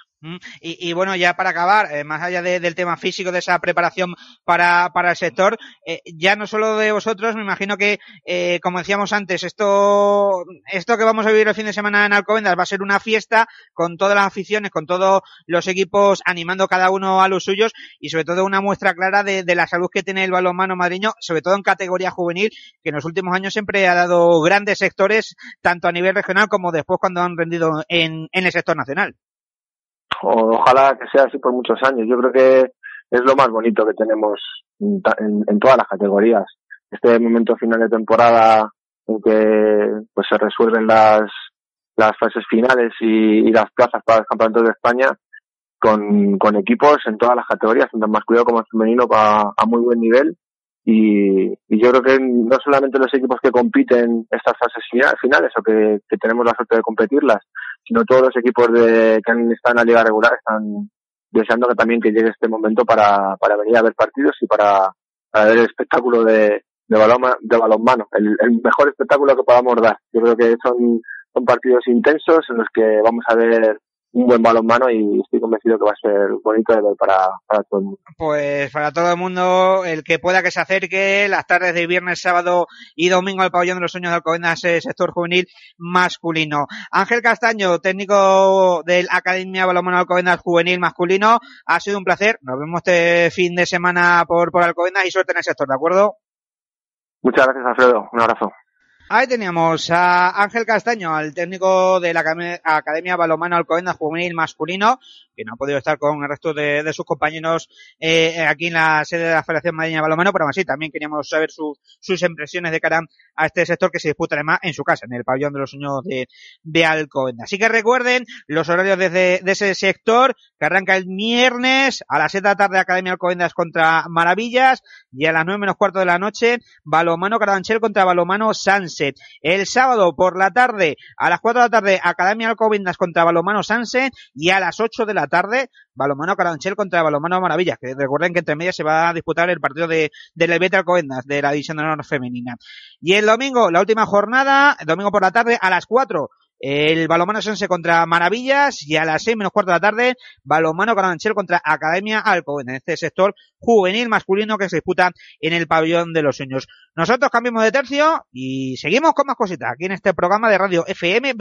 Y, y, bueno, ya para acabar, eh, más allá de, del tema físico, de esa preparación para, para el sector, eh, ya no solo de vosotros, me imagino que, eh, como decíamos antes, esto, esto que vamos a vivir el fin de semana en Alcobendas va a ser una fiesta con todas las aficiones, con todos los equipos animando cada uno a los suyos y sobre todo una muestra clara de, de la salud que tiene el balonmano madriño, sobre todo en categoría juvenil, que en los últimos años siempre ha dado grandes sectores, tanto a nivel regional como después cuando han rendido en, en el sector nacional ojalá que sea así por muchos años. Yo creo que es lo más bonito que tenemos en, en, todas las categorías. Este momento final de temporada en que pues se resuelven las las fases finales y, y las plazas para los campeonatos de España con, con equipos en todas las categorías, tanto en masculino como en femenino, a, a muy buen nivel. Y, yo creo que no solamente los equipos que compiten estas fases finales o que, que tenemos la suerte de competirlas, sino todos los equipos de, que están en la liga regular están deseando que también que llegue este momento para, para venir a ver partidos y para, ver el espectáculo de, de, balón, de balonmano, el, el mejor espectáculo que podamos dar. Yo creo que son, son partidos intensos en los que vamos a ver un buen balonmano y estoy convencido que va a ser bonito de ver para, para todo el mundo. Pues para todo el mundo, el que pueda que se acerque las tardes de viernes, sábado y domingo al pabellón de los sueños de Alcobendas, sector juvenil masculino. Ángel Castaño, técnico del Academia Balonmano Alcobendas Juvenil Masculino, ha sido un placer. Nos vemos este fin de semana por, por Alcobendas y suerte en el sector, ¿de acuerdo? Muchas gracias, Alfredo. Un abrazo. Ahí teníamos a Ángel Castaño, al técnico de la Academia Balomano Alcobendas Juvenil Masculino, que no ha podido estar con el resto de, de sus compañeros eh, aquí en la sede de la Federación Madrileña Balomano, pero aún así también queríamos saber su, sus impresiones de cara a este sector que se disputa además en su casa, en el pabellón de los sueños de, de Alcobendas. Así que recuerden los horarios de, de, ese sector, que arranca el viernes a las 7 de la tarde Academia Alcobendas contra Maravillas y a las 9 menos cuarto de la noche Balomano Carabanchel contra Balomano Sunset. El sábado por la tarde a las 4 de la tarde Academia Alcobendas contra Balomano Sunset y a las 8 de la tarde Balomano Carabanchel contra Balomano Maravillas, que recuerden que entre medias se va a disputar el partido de, de Levete Alcobendas de la división de honor femenina. Y el domingo, la última jornada, el domingo por la tarde a las 4 el Balomano Sense contra Maravillas y a las seis menos cuarto de la tarde Balomano Carabanchel contra Academia Alcobendas, en este sector juvenil masculino que se disputa en el pabellón de los sueños. Nosotros cambiamos de tercio y seguimos con más cositas aquí en este programa de radio FM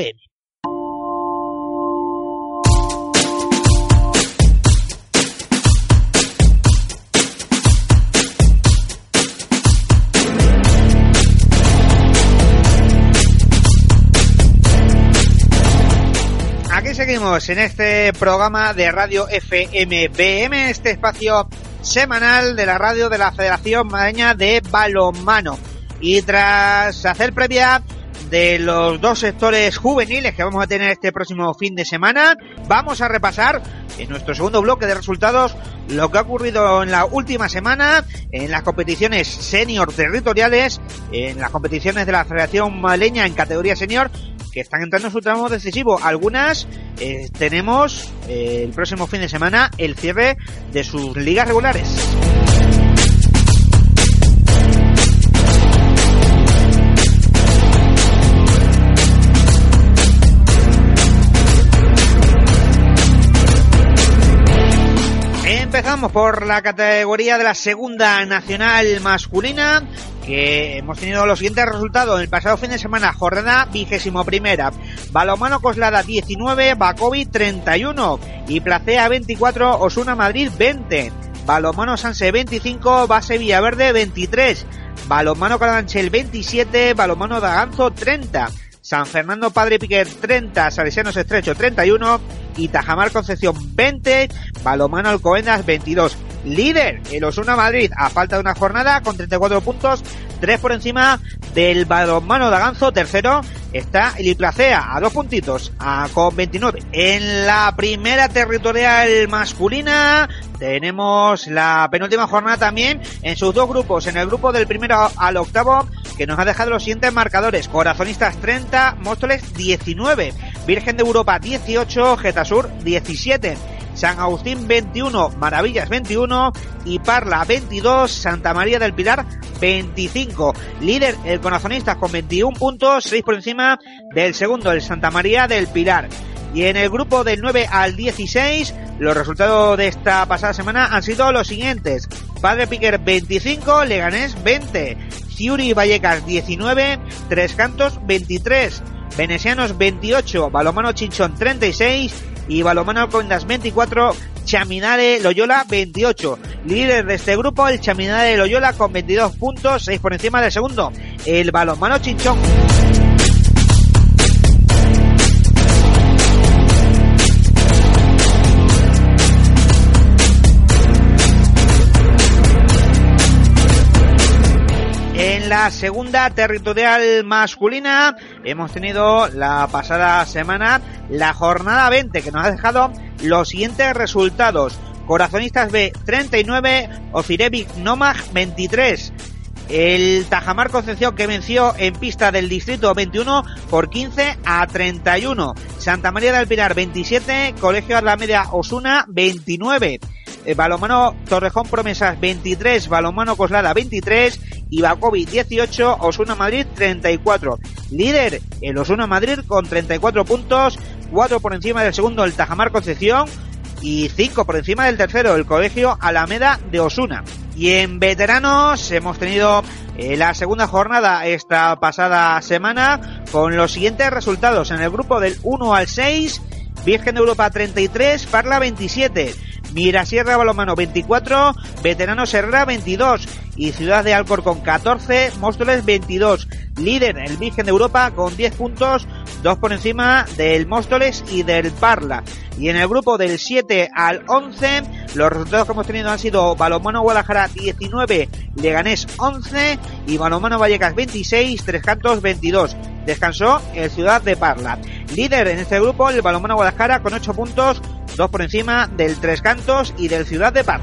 seguimos en este programa de Radio FMBM, este espacio semanal de la radio de la Federación Madreña de Balonmano. Y tras hacer previa de los dos sectores juveniles que vamos a tener este próximo fin de semana, vamos a repasar en nuestro segundo bloque de resultados lo que ha ocurrido en la última semana en las competiciones senior territoriales, en las competiciones de la Federación Madrileña en categoría senior que están entrando en su tramo decisivo. Algunas eh, tenemos eh, el próximo fin de semana el cierre de sus ligas regulares. Empezamos por la categoría de la segunda nacional masculina, que hemos tenido los siguientes resultados. El pasado fin de semana, jornada vigésimo primera. Balomano Coslada 19, Bacovi 31 y Placea 24, Osuna Madrid 20. Balomano Sanse 25, Base Villaverde 23. Balomano Calanchel 27, Balomano Daganzo 30. San Fernando Padre Piquer 30, Salesianos Estrecho 31 y Tajamar Concepción 20, Balomano Alcobendas 22. líder el Osuna Madrid a falta de una jornada con 34 puntos, 3 por encima del balonmano de Aganzo, tercero está el Iplacea a dos puntitos con 29. En la primera territorial masculina tenemos la penúltima jornada también en sus dos grupos, en el grupo del primero al octavo que nos ha dejado los siguientes marcadores. Corazonistas 30, Móstoles 19, Virgen de Europa 18, Getasur 17. San Agustín 21, Maravillas 21 y Parla 22, Santa María del Pilar 25. Líder el Corazonistas con 21 puntos, 6 por encima del segundo, el Santa María del Pilar. Y en el grupo del 9 al 16, los resultados de esta pasada semana han sido los siguientes. Padre Piquer 25, Leganés 20, Ciuri Vallecas 19, Tres Cantos 23, Venecianos 28, Balomano Chinchón 36 y Balomano Alcobendas 24, Chaminade Loyola 28. Líder de este grupo, el Chaminade Loyola con 22 puntos, 6 por encima del segundo, el Balomano Chinchón. En la segunda territorial masculina hemos tenido la pasada semana la jornada 20 que nos ha dejado los siguientes resultados. Corazonistas B 39, Ocirevic Nomag 23. El Tajamar Concepción que venció en pista del distrito 21 por 15 a 31. Santa María del Pilar 27, Colegio Media Osuna 29. Eh, Balomano Torrejón Promesas 23, Balomano Coslada 23 y Bacovi 18, Osuna Madrid 34. Líder el Osuna Madrid con 34 puntos, 4 por encima del segundo el Tajamar Concepción y 5 por encima del tercero el Colegio Alameda de Osuna. Y en veteranos hemos tenido eh, la segunda jornada esta pasada semana con los siguientes resultados. En el grupo del 1 al 6, Virgen de Europa 33, Parla 27. Mirasierra Balomano 24, Veterano Serra 22 y Ciudad de Alcorcón 14, Móstoles 22. Líder el Virgen de Europa con 10 puntos, 2 por encima del Móstoles y del Parla. Y en el grupo del 7 al 11, los resultados que hemos tenido han sido Balomano Guadalajara 19, Leganés 11 y Balomano Vallecas 26, Tres Cantos 22. Descansó el Ciudad de Parla. Líder en este grupo el Balomano Guadalajara con 8 puntos, dos por encima del Tres Cantos y del Ciudad de Paz.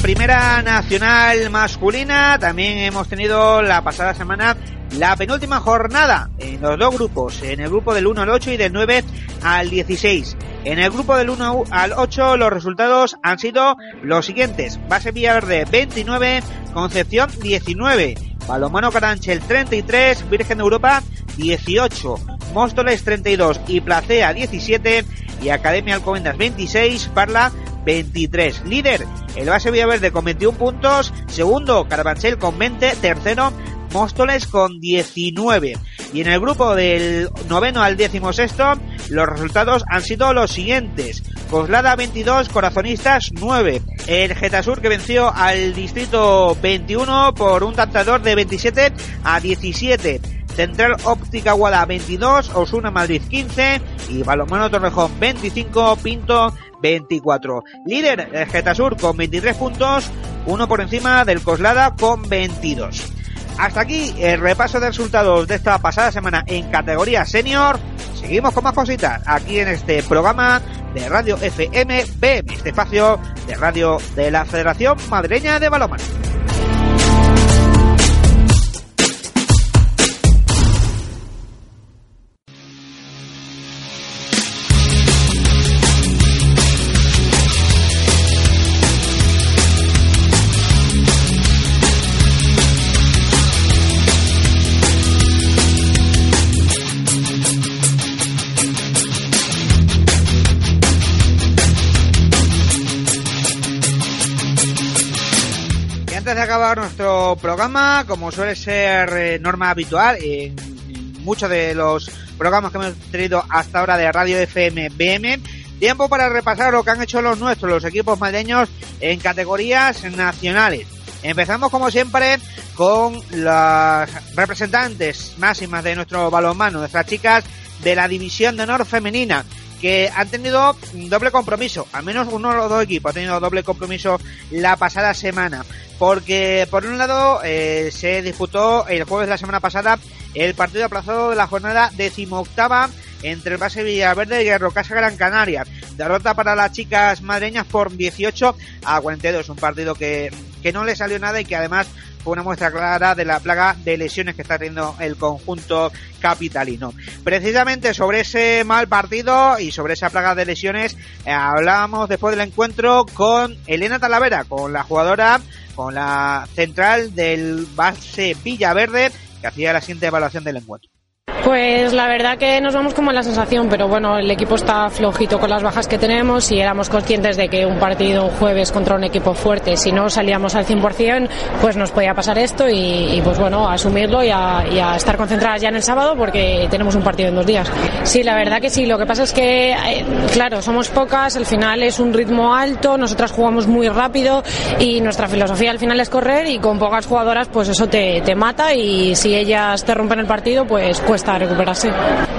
La primera nacional masculina también hemos tenido la pasada semana la penúltima jornada en los dos grupos, en el grupo del 1 al 8 y del 9 al 16. En el grupo del 1 al 8 los resultados han sido los siguientes. Base Villaverde 29, Concepción 19, Balomano Caranchel 33, Virgen de Europa 18, Móstoles 32 y Placea 17 y Academia Alcobendas 26, Parla 23. Líder, el base Villaverde con 21 puntos, segundo Carabanchel con 20, tercero Móstoles con 19. Y en el grupo del noveno al décimo sexto, los resultados han sido los siguientes. Coslada 22, Corazonistas 9. El Getasur que venció al distrito 21 por un tantador de 27 a 17. Central Óptica Guada 22, Osuna Madrid 15 y Balomano Torrejón 25, Pinto 24. Líder el Getasur con 23 puntos, uno por encima del Coslada con 22. Hasta aquí el repaso de resultados de esta pasada semana en categoría senior. Seguimos con más cositas aquí en este programa de Radio FM BM, este espacio de radio de la Federación Madrileña de Balonmano. Programa, como suele ser eh, norma habitual en, en, muchos de los programas que hemos tenido hasta ahora de Radio FM BM, tiempo para repasar lo que han hecho los nuestros, los equipos madrileños en categorías nacionales. Empezamos como siempre con las representantes máximas de nuestro balonmano, nuestras chicas de la División de Honor Femenina que han tenido doble compromiso, al menos uno de los dos equipos ha tenido doble compromiso la pasada semana, porque por un lado eh, se disputó el jueves de la semana pasada el partido aplazado de la jornada decimoctava entre el base Villaverde y el Rocasa Gran Canaria. Derrota para las chicas madreñas por 18 a 42, un partido que, que no le salió nada y que además fue una muestra clara de la plaga de lesiones que está teniendo el conjunto capitalino. Precisamente sobre ese mal partido y sobre esa plaga de lesiones eh, hablábamos después del encuentro con Elena Talavera, con la jugadora, con la central del base Villaverde, que hacía la siguiente evaluación del encuentro. Pues la verdad que nos vamos como en la sensación, pero bueno, el equipo está flojito con las bajas que tenemos y éramos conscientes de que un partido un jueves contra un equipo fuerte, si no salíamos al 100%, pues nos podía pasar esto y, pues bueno, asumirlo y a, estar concentradas ya en el sábado porque tenemos un partido en dos días. Sí, la verdad que sí, lo que pasa es que, eh, claro, somos pocas, al final es un ritmo alto, nosotras jugamos muy rápido y nuestra filosofía al final es correr y con pocas jugadoras pues eso te, te mata y si ellas te rompen el partido pues cuesta recuperarse.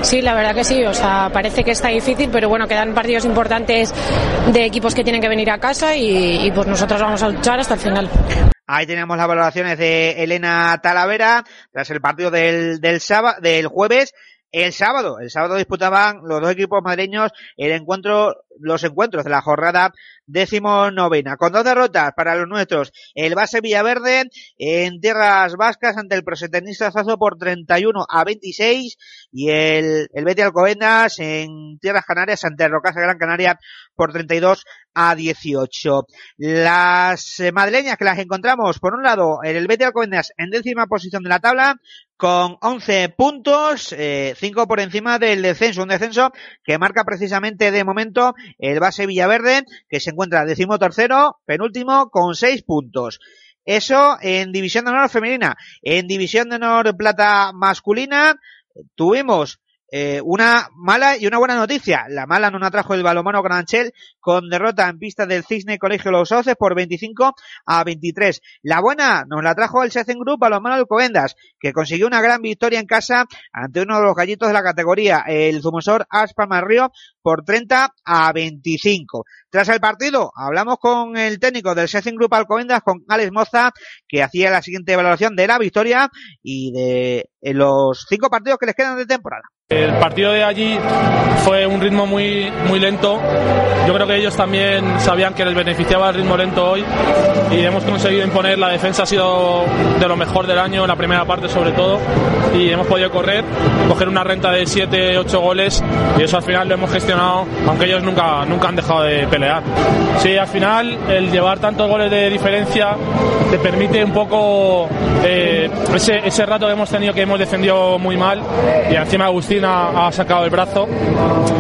Sí, la verdad que sí, o sea, parece que está difícil, pero bueno, quedan partidos importantes de equipos que tienen que venir a casa y, pues nosotros vamos a luchar hasta el final. Ahí tenemos las valoraciones de Elena Talavera tras el partido del, del, sábado, del jueves. El sábado, el sábado disputaban los dos equipos madrileños el encuentro, los encuentros de la jornada décimo novena, con dos derrotas para los nuestros. El base Villaverde en tierras vascas ante el prosetenista Zazo por 31 a 26 y el, el Betty Alcobendas en tierras canarias ante Rocasa Gran Canaria por 32 a 18. Las eh, madrileñas que las encontramos, por un lado, el Betty Alcobendas en décima posición de la tabla, con 11 puntos, eh, 5 por encima del descenso, un descenso que marca precisamente de momento el base Villaverde, que se encuentra decimotercero, penúltimo, con 6 puntos. Eso en División de Honor femenina. En División de Honor plata masculina tuvimos eh, una mala y una buena noticia. La mala no la trajo el balomano Granchel con derrota en pista del Cisne Colegio Los Oces por 25 a 23. La buena nos la trajo el Secen Group balomano Alcobendas, que consiguió una gran victoria en casa ante uno de los gallitos de la categoría, el Zumosor Aspa Marrío, por 30 a 25. Tras el partido, hablamos con el técnico del Secen Group Alcobendas, con Alex Moza, que hacía la siguiente evaluación de la victoria y de los cinco partidos que les quedan de temporada. El partido de allí fue un ritmo muy, muy lento. Yo creo que ellos también sabían que les beneficiaba el ritmo lento hoy y hemos conseguido imponer. La defensa ha sido de lo mejor del año, la primera parte sobre todo, y hemos podido correr, coger una renta de 7, 8 goles y eso al final lo hemos gestionado, aunque ellos nunca, nunca han dejado de pelear. Sí, al final el llevar tantos goles de diferencia te permite un poco eh, ese, ese rato que hemos tenido que hemos defendido muy mal y encima Agustín ha, sacado el brazo,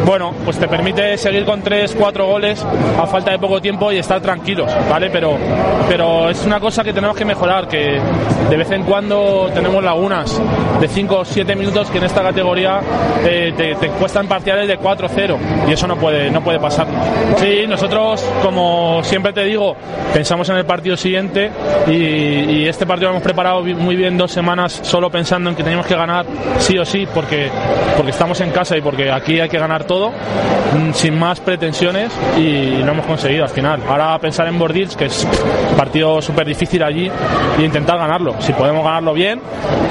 bueno, pues te permite seguir con 3, 4 goles a falta de poco tiempo y estar tranquilos, ¿vale? Pero, pero es una cosa que tenemos que mejorar, que de vez en cuando tenemos lagunas de 5 o 7 minutos que en esta categoría eh, te, te, cuestan parciales de 4-0 y eso no puede, no puede pasar. Sí, nosotros, como siempre te digo, pensamos en el partido siguiente y, y este partido lo hemos preparado muy bien dos semanas solo pensando en que tenemos que ganar sí o sí porque porque estamos en casa y porque aquí hay que ganar todo, mm, sin más pretensiones y lo hemos conseguido al final. Ahora pensar en Bordils, que es un partido súper difícil allí, e intentar ganarlo. Si podemos ganarlo bien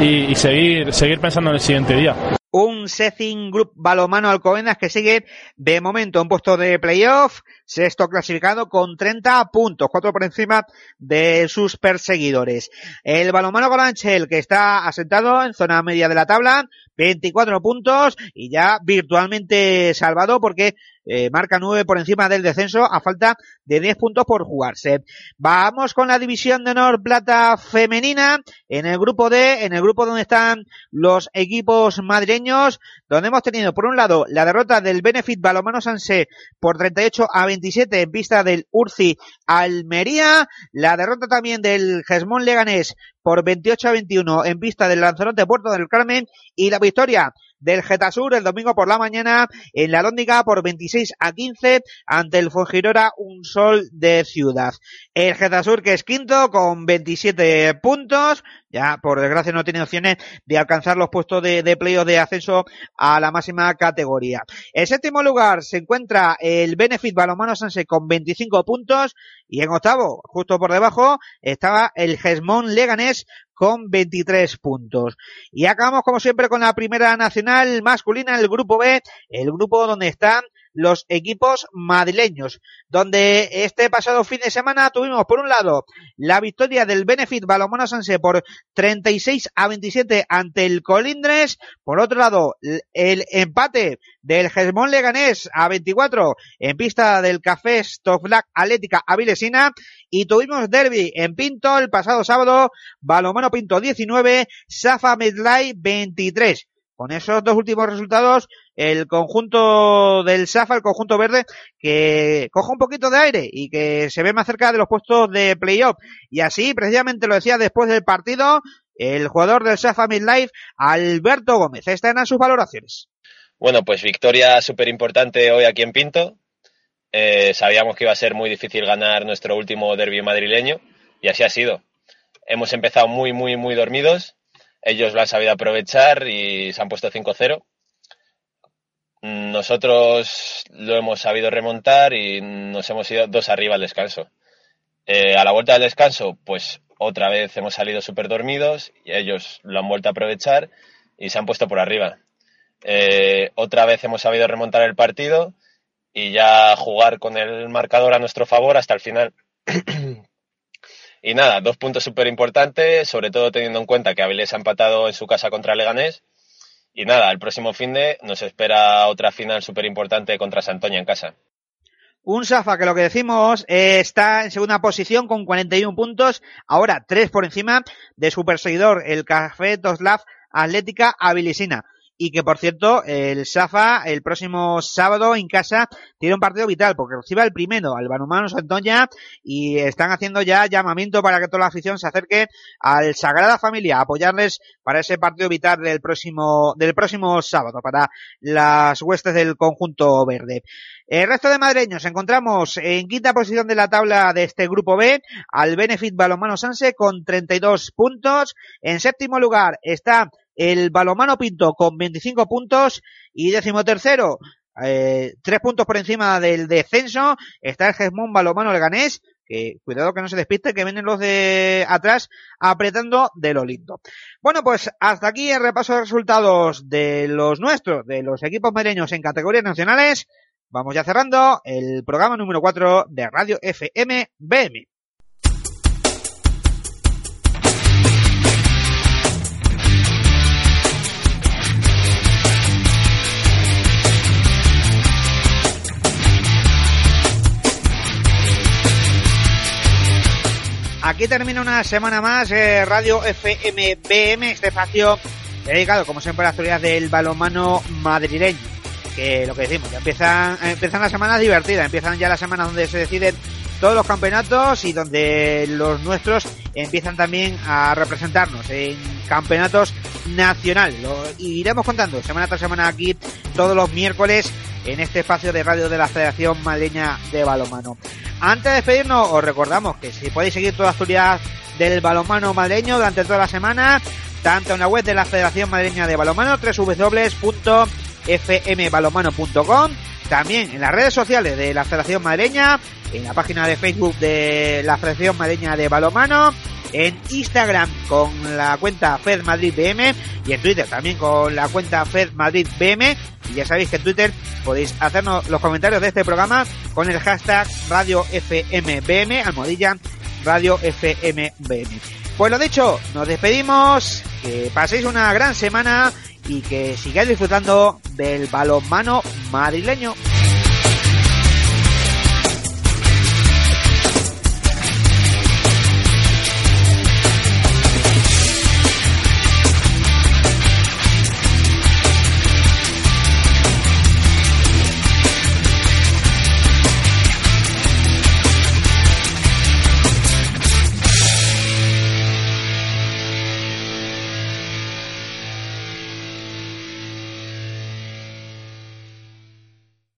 y, y seguir, seguir pensando en el siguiente día un Setting Group Balomano Alcobendas que sigue de momento un puesto de playoff, sexto clasificado con 30 puntos, cuatro por encima de sus perseguidores. El Balomano Golanchel que está asentado en zona media de la tabla, 24 puntos y ya virtualmente salvado porque eh, marca 9 por encima del descenso a falta de 10 puntos por jugarse. Vamos con la división de honor plata femenina en el grupo D, en el grupo donde están los equipos madrileños, donde hemos tenido por un lado la derrota del Benefit Balomano Sanse por 38 a 27 en pista del Urci Almería, la derrota también del Gesmón Leganés por 28 a 21 en pista del Lanzarote Puerto del Carmen y la victoria del Getasur el domingo por la mañana en la Lóndiga por 26 a 15 ante el Fongirora un sol de ciudad. El Getasur que es quinto con 27 puntos, ya por desgracia no tiene opciones de alcanzar los puestos de, de playoff de ascenso a la máxima categoría. En séptimo lugar se encuentra el Benefit Balomano Sanse con 25 puntos y en octavo, justo por debajo, estaba el Gesmón Leganés con 23 puntos. Y acabamos como siempre con la primera nacional masculina, el grupo B, el grupo donde están los equipos madrileños, donde este pasado fin de semana tuvimos por un lado la victoria del Benefit Balomano Sanse por 36 a 27 ante el Colindres, por otro lado el empate del Gesmón Leganés a 24 en pista del Café Stoflac Atlética Avilesina y tuvimos derby en Pinto el pasado sábado, Balomano Pinto 19, Safa Medlay 23. Con esos dos últimos resultados, el conjunto del SAFA, el conjunto verde, que coja un poquito de aire y que se ve más cerca de los puestos de playoff. Y así, precisamente lo decía después del partido, el jugador del SAFA Midlife, Alberto Gómez. Estas eran sus valoraciones. Bueno, pues victoria súper importante hoy aquí en Pinto. Eh, sabíamos que iba a ser muy difícil ganar nuestro último derby madrileño y así ha sido. Hemos empezado muy, muy, muy dormidos ellos lo han sabido aprovechar y se han puesto 5-0. Nosotros lo hemos sabido remontar y nos hemos ido dos arriba al descanso. Eh, a la vuelta del descanso, pues otra vez hemos salido súper dormidos y ellos lo han vuelto a aprovechar y se han puesto por arriba. Eh, otra vez hemos sabido remontar el partido y ya jugar con el marcador a nuestro favor hasta el final. [CLEARS THROAT] Y nada, dos puntos súper importantes, sobre todo teniendo en cuenta que Avilés ha empatado en su casa contra Leganés. Y nada, el próximo fin de nos espera otra final súper importante contra Santoña en casa. Un Safa que lo que decimos eh, está en segunda posición con 41 puntos, ahora tres por encima de su perseguidor, el Café Toslav Atlética Avilisina y que por cierto el Safa el próximo sábado en casa tiene un partido vital porque recibe el primero al Banumano Santoña y están haciendo ya llamamiento para que toda la afición se acerque al Sagrada Familia a apoyarles para ese partido vital del próximo del próximo sábado para las huestes del conjunto verde. El resto de madreños encontramos en quinta posición de la tabla de este grupo B al Benefit Balomano Sanse con 32 puntos. En séptimo lugar está el Balomano Pinto con 25 puntos y décimo tercero, eh, tres puntos por encima del descenso, está el Gesmón Balomano Leganés, que cuidado que no se despiste, que vienen los de atrás apretando de lo lindo. Bueno, pues hasta aquí el repaso de resultados de los nuestros, de los equipos mereños en categorías nacionales. Vamos ya cerrando el programa número 4 de Radio FM BM. Aquí termina una semana más eh, Radio FMBM, este espacio dedicado, como siempre, a la actualidad del balonmano madrileño. Que lo que decimos, ya empiezan, empiezan las semanas divertidas, empiezan ya las semanas donde se deciden todos los campeonatos y donde los nuestros empiezan también a representarnos en campeonatos nacionales. Lo iremos contando semana tras semana aquí todos los miércoles en este espacio de radio de la Federación Madrileña de Balonmano. Antes de despedirnos, os recordamos que si podéis seguir toda la actualidad del balonmano madrileño durante toda la semana, tanto en la web de la Federación Madrileña de Balonmano, www.fmbalonmano.com, también en las redes sociales de la Federación Madrileña, en la página de Facebook de la Federación Madrileña de Balonmano, en Instagram con la cuenta Fed BM y en Twitter también con la cuenta Fed BM y ya sabéis que en Twitter podéis hacernos los comentarios de este programa con el hashtag Radio FMBM, almohadilla Radio FMBM. Pues lo dicho, nos despedimos, que paséis una gran semana y que sigáis disfrutando del balonmano madrileño.